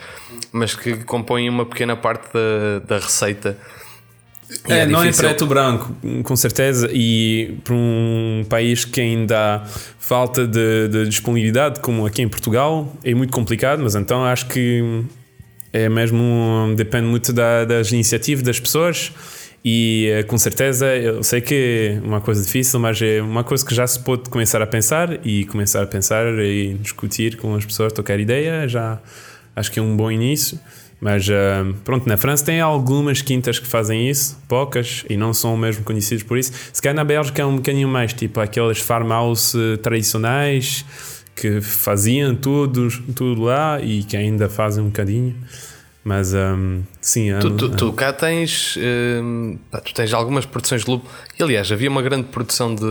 S1: mas que compõem uma pequena parte da, da receita. E
S2: É, não é preto branco, com certeza, e para um país que ainda há falta de, de disponibilidade, como aqui em Portugal, é muito complicado, mas então acho que é mesmo, depende muito da, das iniciativas das pessoas e eh, com certeza eu sei que é uma coisa difícil, mas é uma coisa que já se pode começar a pensar e começar a pensar e discutir com as pessoas, tocar ideia, já acho que é um bom início. Mas ah, pronto, na França tem algumas quintas que fazem isso, poucas, e não são mesmo conhecidas por isso. Se calhar na Bélgica é um bocadinho mais, tipo aquelas farmhouse eh, tradicionais que faziam tudo, tudo lá e que ainda fazem um bocadinho. Mas ahm, sim,
S1: Tu, tu, tu cá tens, hum, tu tens algumas produções de lúpulo. E aliás, havia uma grande produção de,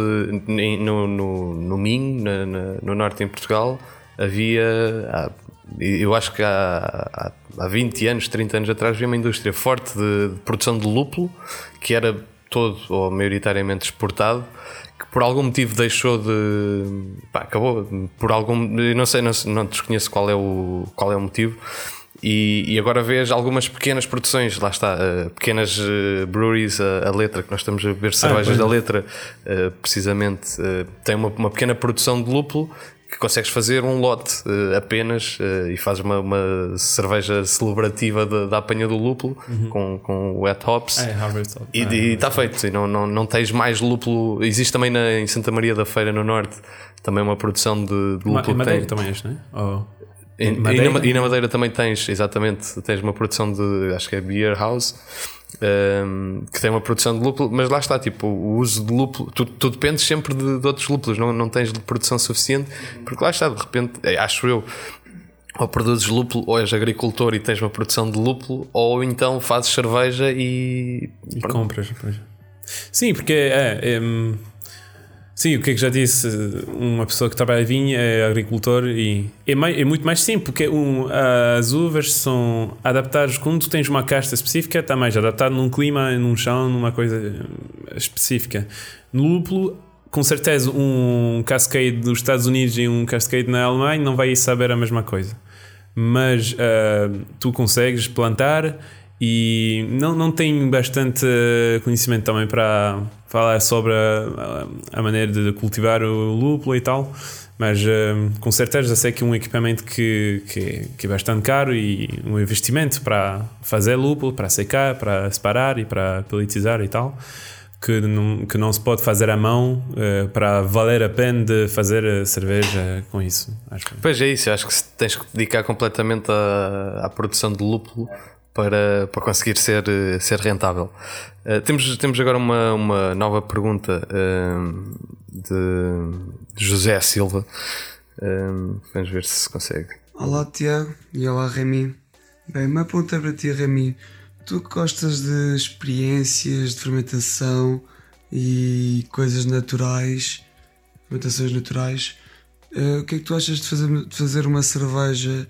S1: no, no, no Minho, na- no norte em Portugal. Havia, há- eu acho que há, há, há 20 anos, 30 anos atrás, havia uma indústria forte de, de produção de lúpulo que era todo ou maioritariamente exportado. Que por algum motivo deixou de. Pá, acabou. Por algum. Não sei, não, não desconheço qual é o, qual é o motivo. E, e agora vês algumas pequenas produções, lá está, eh, pequenas eh, breweries, a, a letra, que nós estamos a ver cervejas
S2: pois é.
S1: da letra, eh, precisamente, tem uma, uma pequena produção de lúpulo que consegues fazer um lote eh, apenas eh, e fazes uma, uma cerveja celebrativa da, da apanha do lúpulo com, com wet hops.
S2: é, Harvest Hop.
S1: E
S2: É.
S1: está feito, e não, não, não tens mais lúpulo. Existe também na, em Santa Maria da Feira, no Norte, também uma produção de, de lúpulo. que
S2: Madeira também este, não é? Ou-
S1: e, e na, e na Madeira também tens, exatamente, tens uma produção de, acho que é Beer House, ehm, que tem uma produção de lúpulo, mas lá está, tipo, o uso de lúpulo, tu, tu dependes sempre de, de outros lúpulos, não, não tens de produção suficiente, porque lá está, de repente, é, acho eu, ou produzes lúpulo, ou és agricultor e tens uma produção de lúpulo, ou então fazes cerveja e.
S2: E compras, pois. Sim, porque é, é, hum, Sim, o que é que já disse? Uma pessoa que trabalha em vinho é agricultor e é, mai- é muito mais simples, porque um, as uvas são adaptadas. Quando tu tens uma casta específica, está mais adaptado num clima, num chão, numa coisa específica. No lúpulo, com certeza, um cascade dos Estados Unidos e um cascade na Alemanha não vai saber a mesma coisa. Mas ah, tu consegues plantar e não, não tenho bastante eh, conhecimento também para falar sobre a, a maneira de cultivar o lúpulo e tal, mas eh, com certeza sei que é um equipamento que, que, que é bastante caro e um investimento para fazer lúpulo, para secar, para separar e para pelletizar e tal. Que não, que não se pode fazer à mão eh, para valer a pena de fazer eh, cerveja com isso. Acho
S1: Pois é isso, acho que tens que dedicar completamente à produção de lúpulo para, para conseguir ser, eh, ser rentável. Eh, temos, temos agora uma, uma nova pergunta eh, de, José Silva. Eh, vamos ver se se consegue.
S8: Olá Tiago e olá Remy. Bem, uma pergunta para ti Remy. Tu gostas de experiências de fermentação e coisas naturais, fermentações naturais, eh, o que é que tu achas de fazer, de fazer uma cerveja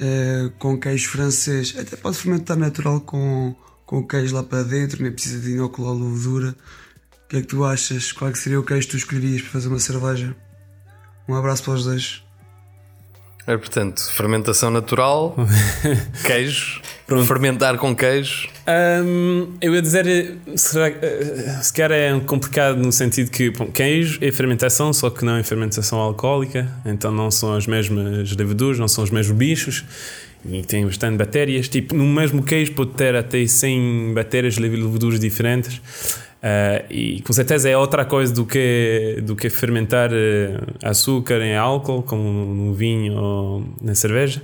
S8: eh, com queijo francês? Até pode fermentar natural com, com o queijo lá para dentro, nem precisa de inocular levedura. O que é que tu achas? Qual é que seria o queijo que tu escolherias para fazer uma cerveja? Um abraço para os dois.
S1: É, portanto, fermentação natural, queijo, fermentar com queijo.
S2: Hum, eu ia dizer, será, eh, se calhar é complicado no sentido que bom, queijo é fermentação, só que não é fermentação alcoólica, então não são as mesmas leveduras, não são os mesmos bichos e tem bastante bactérias. Tipo, no mesmo queijo pode ter até 100 bactérias leveduras diferentes. Ah, e com certeza é outra coisa do que, do que fermentar eh, açúcar em álcool, como no vinho ou na cerveja.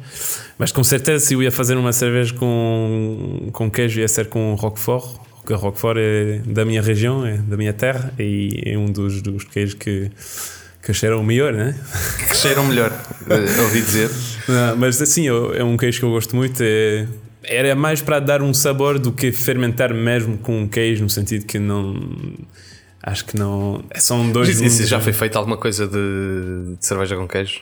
S2: Mas com certeza, se eu ia fazer uma cerveja com, com queijo, ia ser com Roquefort. Porque Roquefort é da minha região, é da minha terra e é um dos, dos queijos que, que cheiram melhor, né?
S1: Que cheiram melhor, eh, ouvi dizer.
S2: Não, mas assim, é um queijo que eu gosto muito. É, era mais para dar um sabor do que fermentar mesmo com queijo, no sentido que não. Acho que não. São dois.
S1: Isso já foi feito alguma coisa de, de cerveja com queijo?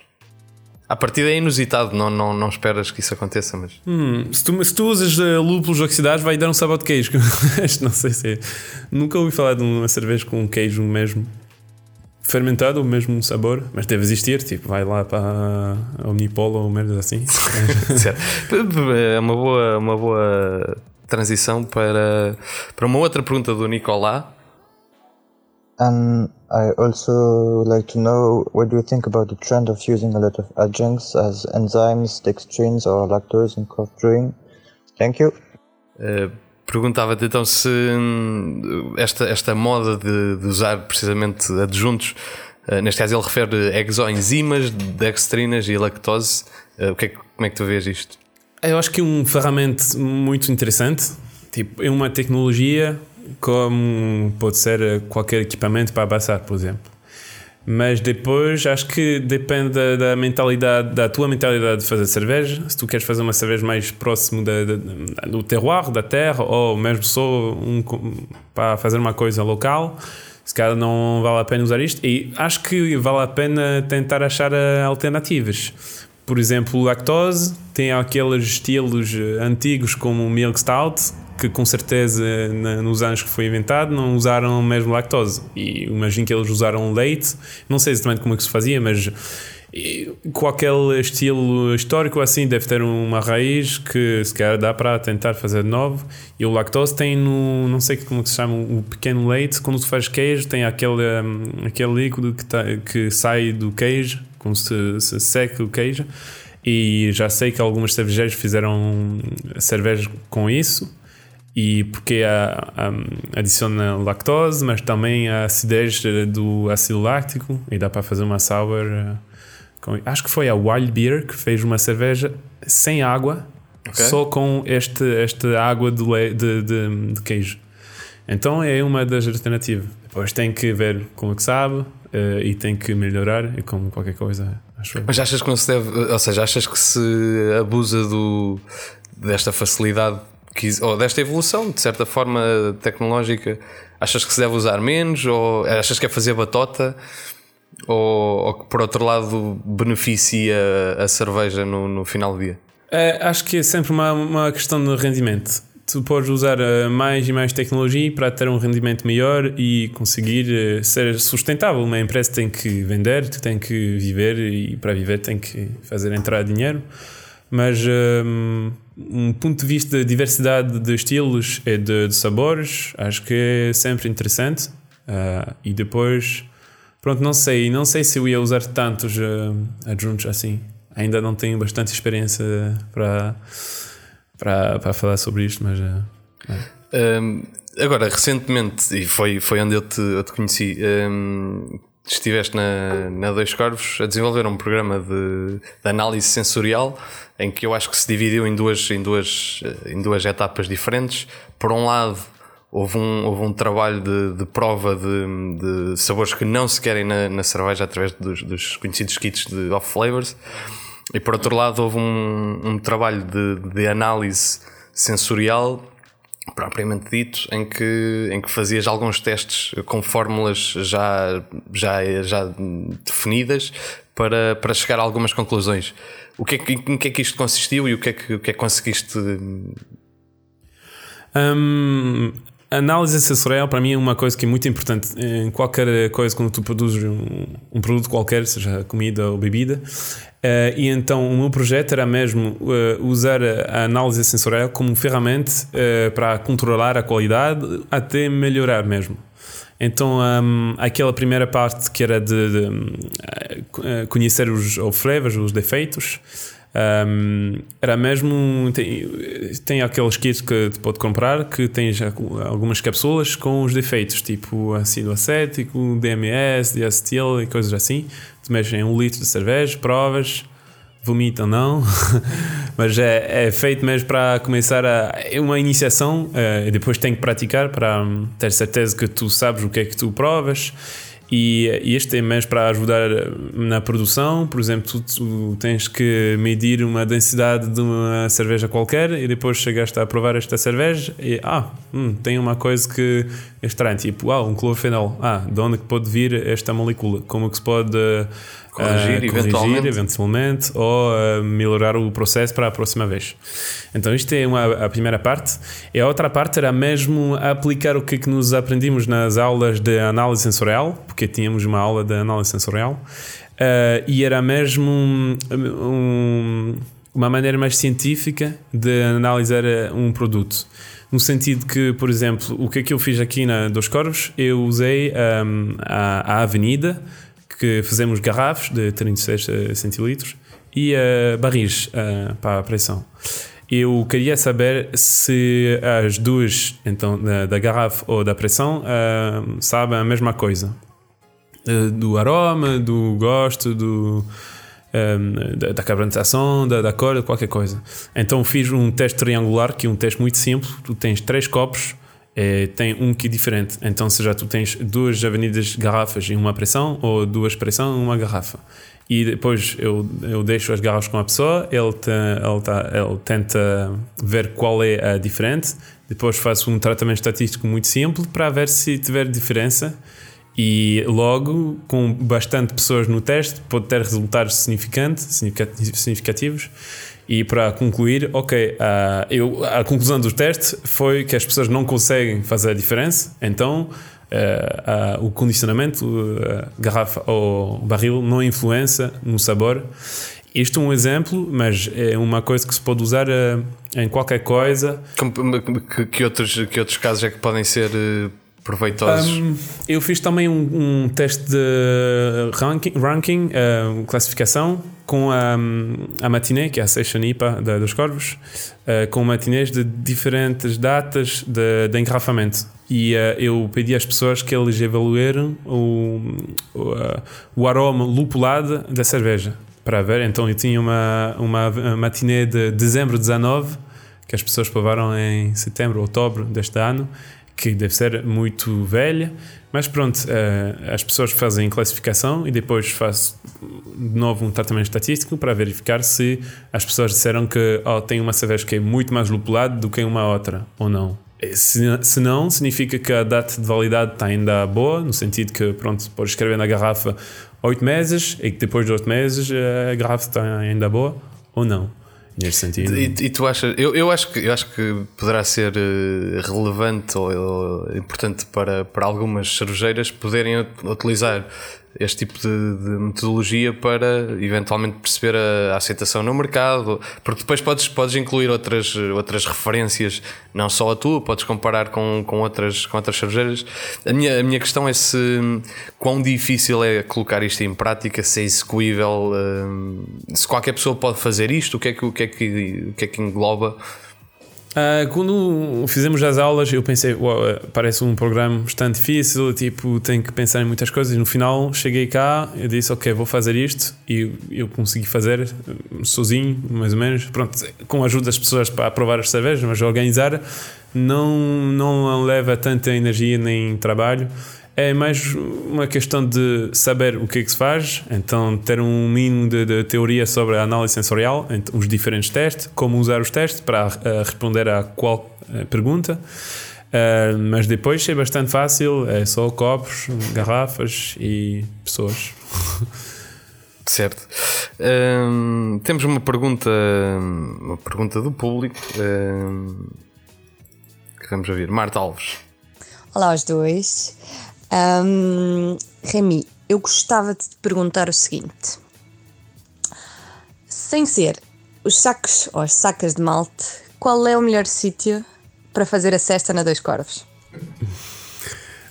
S1: A partida é inusitado, não, não, não esperas que isso aconteça, mas.
S2: Hum, se, tu, se tu usas eh, lúpulos oxidados, vai dar um sabor de queijo. Não sei se. é- Nunca ouvi falar de uma cerveja com queijo mesmo fermentado, o mesmo sabor, mas deve existir. Tipo, vai lá para a Omnipolo ou merda assim.
S1: Certo. É uma boa, uma boa transição para, para uma outra pergunta do Nicolá.
S7: And I also would like to know what do you think about the trend of using a lot of adjuncts as enzymes, dextrins, or lactose in craft brewing? Thank you.
S1: Eh, Perguntava-te então se hum, esta, esta moda de, de usar precisamente adjuntos, eh, neste caso ele refere exoenzimas, dextrinas e lactose. Eh, o que é como é que tu vês isto?
S2: Eu acho que é um ferramenta muito interessante. Tipo, é uma tecnologia como pode ser eh, qualquer equipamento para abaçar, por exemplo. Mas depois acho que depende da, da mentalidade, da tua mentalidade de fazer cerveja. Se tu queres fazer uma cerveja mais próximo da, da- do terroir, da terra, ou mesmo só um, para fazer uma coisa local, se calhar não vale a pena usar isto. E acho que vale a pena tentar achar eh, alternativas. Por exemplo, lactose tem aqueles estilos eh, antigos como o milk stout que com certeza na- nos anos que foi inventado não usaram mesmo lactose. E imagino que eles usaram leite não sei exatamente como é que se fazia mas com aquele estilo histórico assim deve ter uma raiz que se calhar dá para tentar fazer de novo. E o lactose tem no não sei como é que se chama o pequeno leite quando tu fazes queijo tem aquele hum, aquele líquido que, tá- que sai do queijo quando se, se seca o queijo. E já sei que algumas cervejeiras fizeram cerveja com isso e porque adiciona lactose, mas também a acidez eh, do ácido láctico e dá para fazer uma sour. eh, com- acho que foi a Wild Beer que fez uma cerveja sem água,
S1: Ok.
S2: só com este, esta água de, de, de- de queijo. Então é uma das alternativas. Depois tem que ver como é que sabe eh, e tem que melhorar, e como qualquer coisa, acho.
S1: Mas achas que não se deve, ou seja, achas que se abusa do, desta facilidade ou desta evolução, de certa forma tecnológica, achas que se deve usar menos? Ou achas que é fazer batota? Ou, ou que por outro lado beneficia a cerveja no, no final do dia?
S2: É, acho que é sempre uma, uma questão de rendimento. Tu podes usar eh, mais e mais tecnologia para ter um rendimento maior e conseguir eh, ser sustentável. Uma empresa tem que vender, tu tem que viver e para viver tem que fazer entrar dinheiro. Mas um, um ponto de vista de diversidade de estilos e de, de sabores, acho que é sempre interessante. Ah, e depois, pronto, não sei, não sei se eu ia usar tantos ah, adjuntos assim. Ainda não tenho bastante experiência para, para, para falar sobre isto, mas ah,
S1: Hum, agora, recentemente, e foi, foi onde eu te, eu te conheci, hum, estiveste na, na Dois Corvos a desenvolver um programa de, de análise sensorial em que eu acho que se dividiu em duas, em duas, em duas etapas diferentes. Por um lado, houve um, houve um trabalho de, de prova de, de sabores que não se querem na, na cerveja através dos, dos conhecidos kits de off flavors. E por outro lado, houve um, um trabalho de, de análise sensorial propriamente dito, em que, em que fazias alguns testes com fórmulas já, já, já definidas para, para chegar a algumas conclusões. O que é que, em que é que isto consistiu e o que é que, o que, é que conseguiste?
S2: Hum, análise sensorial para mim é uma coisa que é muito importante em qualquer coisa quando tu produzes um, um produto qualquer, seja comida ou bebida. Uh, e então o meu projeto era mesmo uh, usar a análise sensorial como ferramenta uh, para controlar a qualidade até melhorar mesmo. Então um, aquela primeira parte que era de, de uh, conhecer os, os flavors, os defeitos, um, era mesmo. Tem, tem aqueles kits que te pode comprar que tens algumas cápsulas com os defeitos, tipo ácido acético, DMS, diacetil e coisas assim. Tu mexes em um litro de cerveja, provas, vomitam não, mas é, é, feito mesmo para começar a. É uma iniciação uh, e depois tem que praticar para ter certeza que tu sabes o que é que tu provas. E, e este é mesmo para ajudar na produção. Por exemplo, tu, tu, tens que medir uma densidade de uma cerveja qualquer e depois chegaste a provar esta cerveja e ah, hum, tem uma coisa que é estranha, tipo, ah, um clorofenol. Ah, de onde é que pode vir esta molécula? Como é que se pode
S1: corrigir,
S2: corrigir
S1: eventualmente.
S2: eventualmente ou uh, melhorar o processo para a próxima vez. Então, isto é uma, a primeira parte. E a outra parte era mesmo aplicar o que, é que nos aprendimos nas aulas de análise sensorial, porque tínhamos uma aula de análise sensorial, uh, e era mesmo um, um, uma maneira mais científica de analisar um produto. No sentido que, por exemplo, o que é que eu fiz aqui na Dos Corvos? Eu usei um, a, a avenida, que fizemos garrafas de 36 centilitros e uh, barris uh, para a pressão. Eu queria saber se as duas, então, da, da garrafa ou da pressão, uh, sabem a mesma coisa. do aroma, do gosto, do, um, da, da da, da cor, qualquer coisa. Então fiz um teste triangular, que é um teste muito simples. Tu tens três copos é, tem um que diferente. Então, seja tu tens duas avenidas garrafas em uma pressão ou duas pressão em uma garrafa. E depois eu, eu deixo as garrafas com a pessoa, ele, te, ele, tá, ele tenta ver qual é a diferente. Depois faço um tratamento estatístico muito simples para ver se tiver diferença. E logo, com bastante pessoas no teste, pode ter resultados significativos. E para concluir, ok, uh, eu, a conclusão do teste foi que as pessoas não conseguem fazer a diferença, então uh, uh, o condicionamento, a garrafa ou barril não influencia no sabor. Isto é um exemplo, mas é uma coisa que se pode usar em qualquer coisa.
S1: Que, que, outros, que outros casos é que podem ser proveitosos?
S2: Um, eu fiz também um, um teste de ranking, ranking uh, classificação, com a, a matiné, que é a Session IPA da, dos Corvos, uh, com matinés de diferentes datas de, de engarrafamento. E uh, eu pedi às pessoas que eles evaluaram o, o, uh, o aroma lupulado da cerveja para ver. Então eu tinha uma, uma matiné de dezembro 19 que as pessoas provaram em setembro, outubro deste ano que deve ser muito velha. Mas pronto, uh, as pessoas fazem classificação e depois faz de novo um tratamento estatístico para verificar se as pessoas disseram que oh, tem uma cerveja que é muito mais lupulada do que uma outra ou não. Se, se não, significa que a data de validade está ainda boa, no sentido que, pronto, podes escrever na garrafa 8 meses e que depois de 8 meses eh, a garrafa está ainda boa ou não neste sentido.
S1: E, e, tu achas, eu, eu, acho que, eu acho que poderá ser uh, relevante ou, ou, importante para, para algumas cervejeiras poderem utilizar este tipo de, de, metodologia para eventualmente perceber a, a, aceitação no mercado, porque depois podes, podes incluir outras, outras referências, não só a tua, podes comparar com, com, outras, com outras cervejeiras. A minha, a minha questão é se quão difícil é colocar isto em prática, se é execuível, eh, se qualquer pessoa pode fazer isto, o que é que, o que, é que, o que, é que engloba
S2: Uh, quando fizemos as aulas, eu pensei, wow, parece um programa bastante difícil, tipo, tenho que pensar em muitas coisas. No final, cheguei cá, eu disse, ok, vou fazer isto. E eu consegui fazer sozinho, mais ou menos. Pronto, com a ajuda das pessoas para aprovar as cervejas, mas organizar não, não leva tanta energia nem trabalho é mais uma questão de saber o que é que se faz, então ter um mínimo de, de teoria sobre a análise sensorial, os diferentes testes, como usar os testes para uh, responder a qual uh, pergunta. Uh, mas depois é bastante fácil, é só copos, garrafas e pessoas.
S1: Certo. Um, temos uma pergunta, uma pergunta do público um, que vamos ouvir. Marta Alves.
S9: Olá aos dois. Um, Remy, eu gostava de te perguntar o seguinte: sem ser os sacos ou as sacas de malte, qual é o melhor sítio para fazer a cesta na Dois Corvos?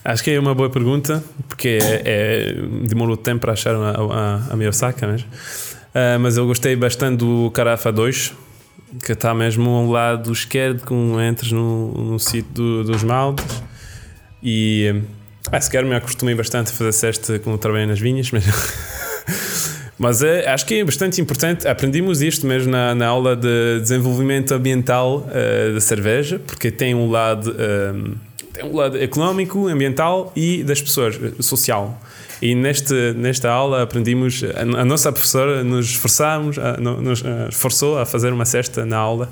S2: Acho que é uma boa pergunta, porque é, é, demorou tempo para achar a, a, a melhor saca mesmo. Uh, mas eu gostei bastante do Carafa 2, que está mesmo ao lado esquerdo, quando entras no, no sítio do, dos maltes. E ah, sequer me acostumei bastante a fazer cesta quando trabalhei nas vinhas, mas. mas é, acho que é bastante importante. Aprendemos isto mesmo na, na aula de desenvolvimento ambiental uh, da cerveja, porque tem um lado. Um, eh, tem um lado económico, ambiental e das pessoas, social. E neste, nesta aula aprendimos, a, a nossa professora nos esforçámos, a, nos a, forçou a fazer uma cesta na aula,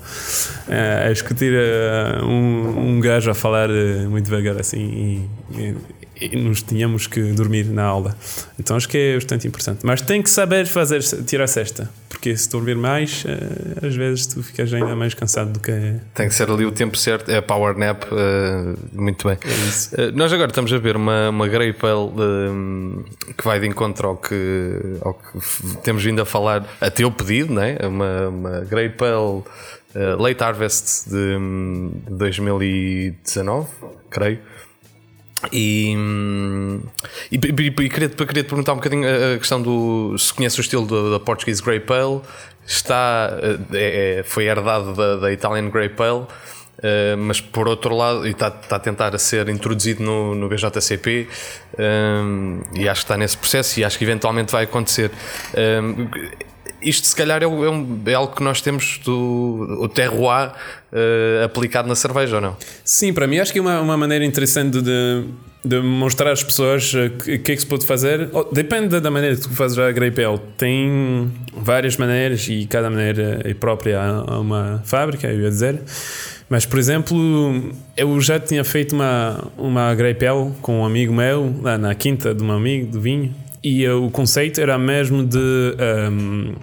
S2: a, a um, um gajo a falar muito devagar assim e, e nos tínhamos que dormir na aula. Então acho que é bastante importante. Mas tem que saber fazer, tirar a cesta, porque se dormir mais, eh, às vezes tu ficas ainda mais cansado do que.
S1: Tem que ser ali o tempo certo, é a power nap, uh, muito bem. É uh, nós agora estamos a ver uma, uma Grey Pale que vai de encontro ao que, ao que temos vindo a falar, a teu pedido, né? uma, uma Grey Pale. Late Harvest de, de 2019, creio. E, e, e, e queria, queria te perguntar um bocadinho a questão do se conhece o estilo da, Portuguese Grey Pale, está, é, é, foi herdado da, da Italian Grey Pale, Uh, mas por outro lado, está, está a tentar ser introduzido no, no BJCP um, e acho que está nesse processo e acho que eventualmente vai acontecer. Isto se calhar é, é, é, algo que nós temos do o terroir uh, aplicado na cerveja, ou não?
S2: Sim, para mim acho que é uma, uma maneira interessante de, de mostrar às pessoas o eh, que, é que se pode fazer. Oh, depende da maneira que tu fazes a Grape. Tem várias maneiras e cada maneira é própria a uma fábrica, eu ia dizer. Mas, por exemplo, eu já tinha feito uma, uma Grape com um amigo meu, lá na quinta de um amigo, do vinho, e o conceito era mesmo de um,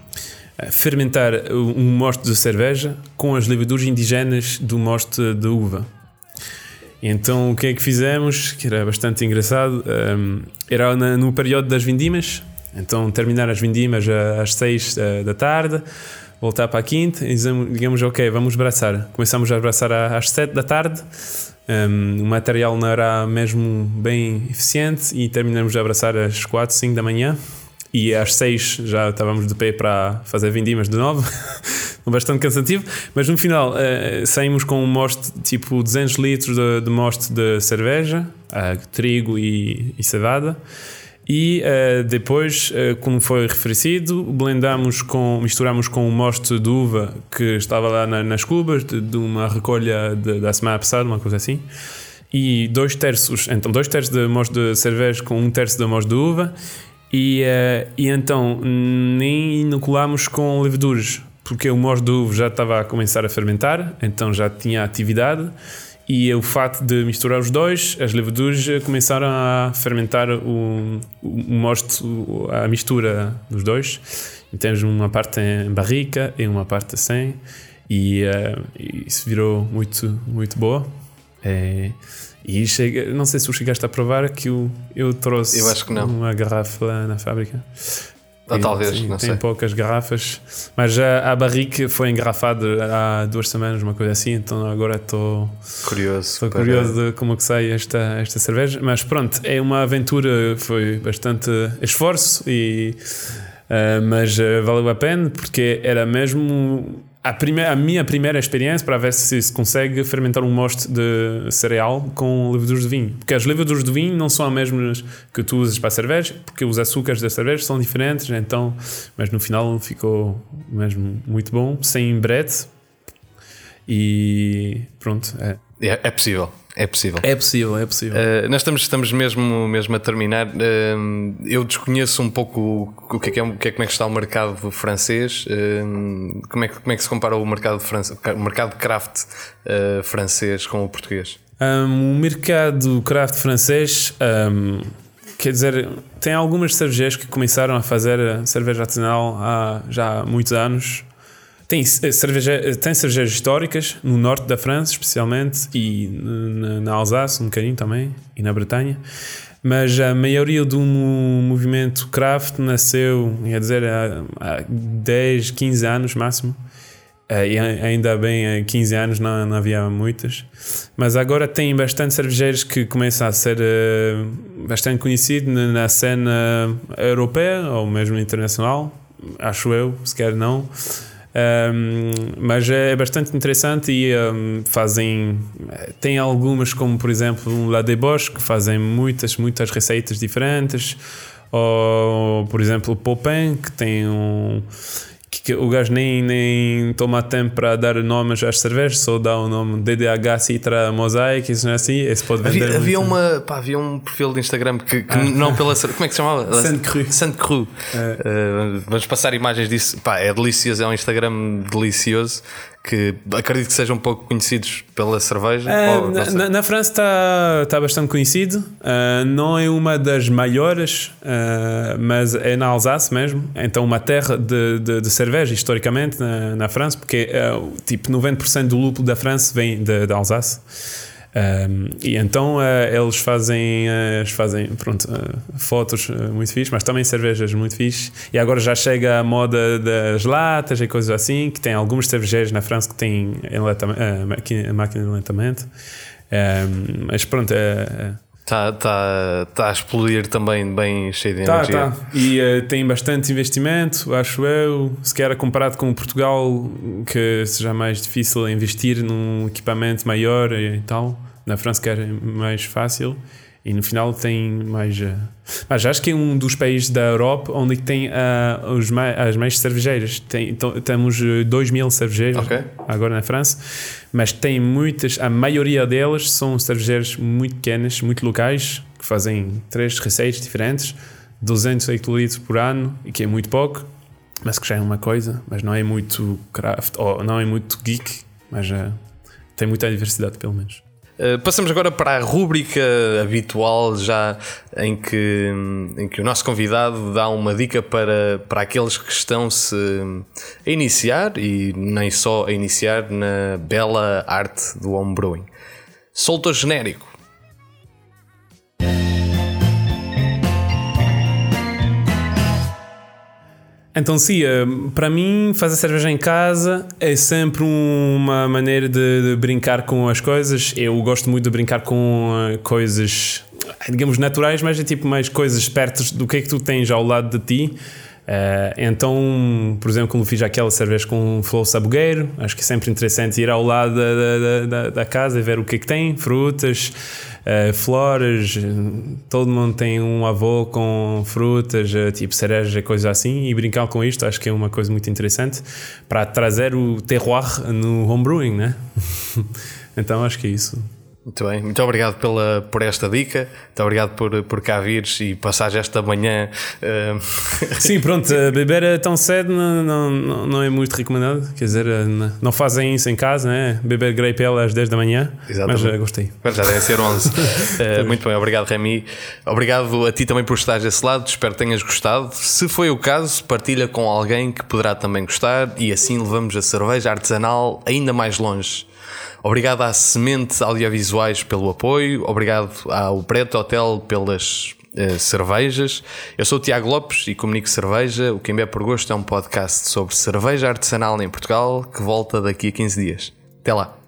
S2: fermentar um mosto de cerveja com as leveduras indígenas do mosto de uva. Então o que é que fizemos, que era bastante engraçado, um, era na, no período das vindimas, então terminar as vindimas às 6 da, tarde, voltar para a quinta e digamos, ok, vamos abraçar. Começamos a abraçar às 7 da tarde, um, o material não era mesmo bem eficiente e terminamos de abraçar às 4, 5 da manhã e às 6 já estávamos de pé para fazer vindimas de novo, bastante cansativo, mas no final uh, saímos com um mosto tipo 200 litros de, de mosto de cerveja, uh, trigo e, e cevada. E uh, depois, como foi referido, blendamos com, misturamos com o mosto de uva que estava lá na, nas cubas, de, de uma recolha de, da semana passada, uma coisa assim. e dois terços, então dois terços de mosto de cerveja com um terço de mosto de uva e, eh, e então nem inoculamos com leveduras porque o mosto de uva já estava a começar a fermentar, então já tinha atividade e o fato de misturar os dois, as leveduras começaram a fermentar o, o mosto, a mistura dos dois. E temos uma parte em barrica e uma parte sem e, uh, isso virou muito, muito boa. É, e chega, não sei se o chegaste a provar que eu, eu trouxe
S1: Eu acho que não.
S2: uma garrafa lá na fábrica.
S1: Ou
S2: E,
S1: talvez,
S2: sim,
S1: não
S2: tem
S1: sei.
S2: poucas garrafas, mas a, a barrica foi engarrafada há duas semanas, uma coisa assim, então agora estou
S1: Curioso.
S2: estou
S1: para-
S2: curioso de como que sai esta, esta cerveja. Mas pronto, é uma aventura, foi bastante esforço, e, eh, mas eh, valeu a pena porque era mesmo a, prime a minha primeira experiência para ver se se consegue fermentar um mosto de cereal com leveduras de vinho. Porque as leveduras de vinho não são as mesmas que tu usas para a cerveja, porque os açúcares da cerveja são diferentes, então, mas no final ficou mesmo muito bom, sem brete. E pronto, é.
S1: É, é possível. É possível.
S2: É possível, é possível.
S1: Uh, nós estamos, estamos mesmo, mesmo a terminar. Uh, eu desconheço um pouco o que é, é, o que é como é que está o mercado francês. Uh, como, é que, como é que se compara o mercado, france, o mercado craft francês com o português?
S2: Um, o mercado craft francês, um, quer dizer, tem algumas cervejeiras que começaram a fazer cerveja artesanal há já muitos anos. Tem, cerveja, tem cervejas históricas no norte da França, especialmente, e na, na Alsácia, um bocadinho também, e na Bretanha. Mas a maioria do movimento craft nasceu, quer dizer, há, há 10, 15 anos máximo. E ainda bem, há 15 anos não, não havia muitas. Mas agora tem bastante cervejeiros que começam a ser bastante conhecidos na cena europeia ou mesmo internacional. Acho eu, se quer não. Um, mas é bastante interessante e um, fazem tem algumas como por exemplo um La Deboche que fazem muitas muitas receitas diferentes. Ou por exemplo o Popin que tem um que o gajo nem, nem toma tempo para dar nomes às cervejas, só dá o nome DDH Citra Mosaic, isso não é assim? Esse pode vender
S1: havia, havia, uma, pá, havia um perfil de Instagram que, que ah. não pela. Como é que se chamava?
S2: Sainte Cru.
S1: Cru. É. Uh, vamos passar imagens disso. Pá, é delicioso, é um Instagram delicioso que acredito que sejam pouco conhecidos pela cerveja.
S2: Uh, ou, na, na, França está tá bastante conhecido, uh, não é uma das maiores, uh, mas é na Alsácia mesmo, então uma terra de, de, de cerveja historicamente na, na França, porque tipo 90% do lúpulo da França vem da Alsácia. Um, e então uh, eles fazem, uh, eles fazem pronto, uh, fotos muito fixes, mas também cervejas muito fixes. E agora já chega a moda das latas e coisas assim, que tem algumas cervejeiras na França que têm a máquina de enlatamento. Um, mas pronto, é.
S1: Está tá, tá a explodir também bem cheio de
S2: tá,
S1: energia.
S2: Tá. E uh, tem bastante investimento, acho eu. Se calhar comparado com Portugal, que seja mais difícil investir num equipamento maior e tal. Na França, que é mais fácil. E no final tem mais. Uh... Mas acho que é um dos países da Europa onde tem uh, os mais, as mais cervejeiras. Tem, temos 2 mil cervejeiras
S1: okay.
S2: agora na França, mas tem muitas, a maioria delas são cervejeiras muito pequenas, muito locais, que fazem três receitas diferentes, 200 hectolitros por ano, e que é muito pouco, mas que já é uma coisa, mas não é muito craft, ou não é muito geek, mas já tem muita diversidade, pelo menos.
S1: Uh, passamos agora para a rúbrica habitual, já em que, em que o nosso convidado dá uma dica para, para aqueles que estão-se a iniciar e nem só a iniciar na bela arte do homebrewing. Solto genérico.
S2: Então, sim, para mim, fazer cerveja em casa é sempre uma maneira de, de, brincar com as coisas. Eu gosto muito de brincar com coisas, digamos, naturais, mas é tipo mais coisas perto do que é que tu tens ao lado de ti. Uh, então, por exemplo, quando fiz aquela cerveja com flor sabugueiro, acho que é sempre interessante ir ao lado da, da, da, da casa e ver o que é que tem, frutas, uh, flores, todo mundo tem um avô com frutas, uh, tipo cereja, coisas assim, e brincar com isto acho que é uma coisa muito interessante para trazer o terroir no homebrewing, né? então acho que é isso.
S1: Muito bem, muito obrigado pela, por esta dica, muito obrigado por, por cá vires e passares esta manhã. Uh...
S2: Sim, pronto, eh, beber tão cedo não, não, não é muito recomendado, quer dizer, eh, não fazem isso em casa, né? beber Grape Ale às 10 da manhã, Exatamente. mas gostei.
S1: Mas já deve ser 11. uh, muito bem, obrigado Remy, obrigado a ti também por estares desse lado, espero que tenhas gostado. Se foi o caso, partilha com alguém que poderá também gostar e assim levamos a cerveja artesanal ainda mais longe. Obrigado à Semente Audiovisuais pelo apoio, obrigado ao Preto Hotel pelas uh, cervejas. Eu sou o Tiago Lopes e comunico cerveja. O Quem Bebe por Gosto é um podcast sobre cerveja artesanal em Portugal que volta daqui a 15 dias. Até lá!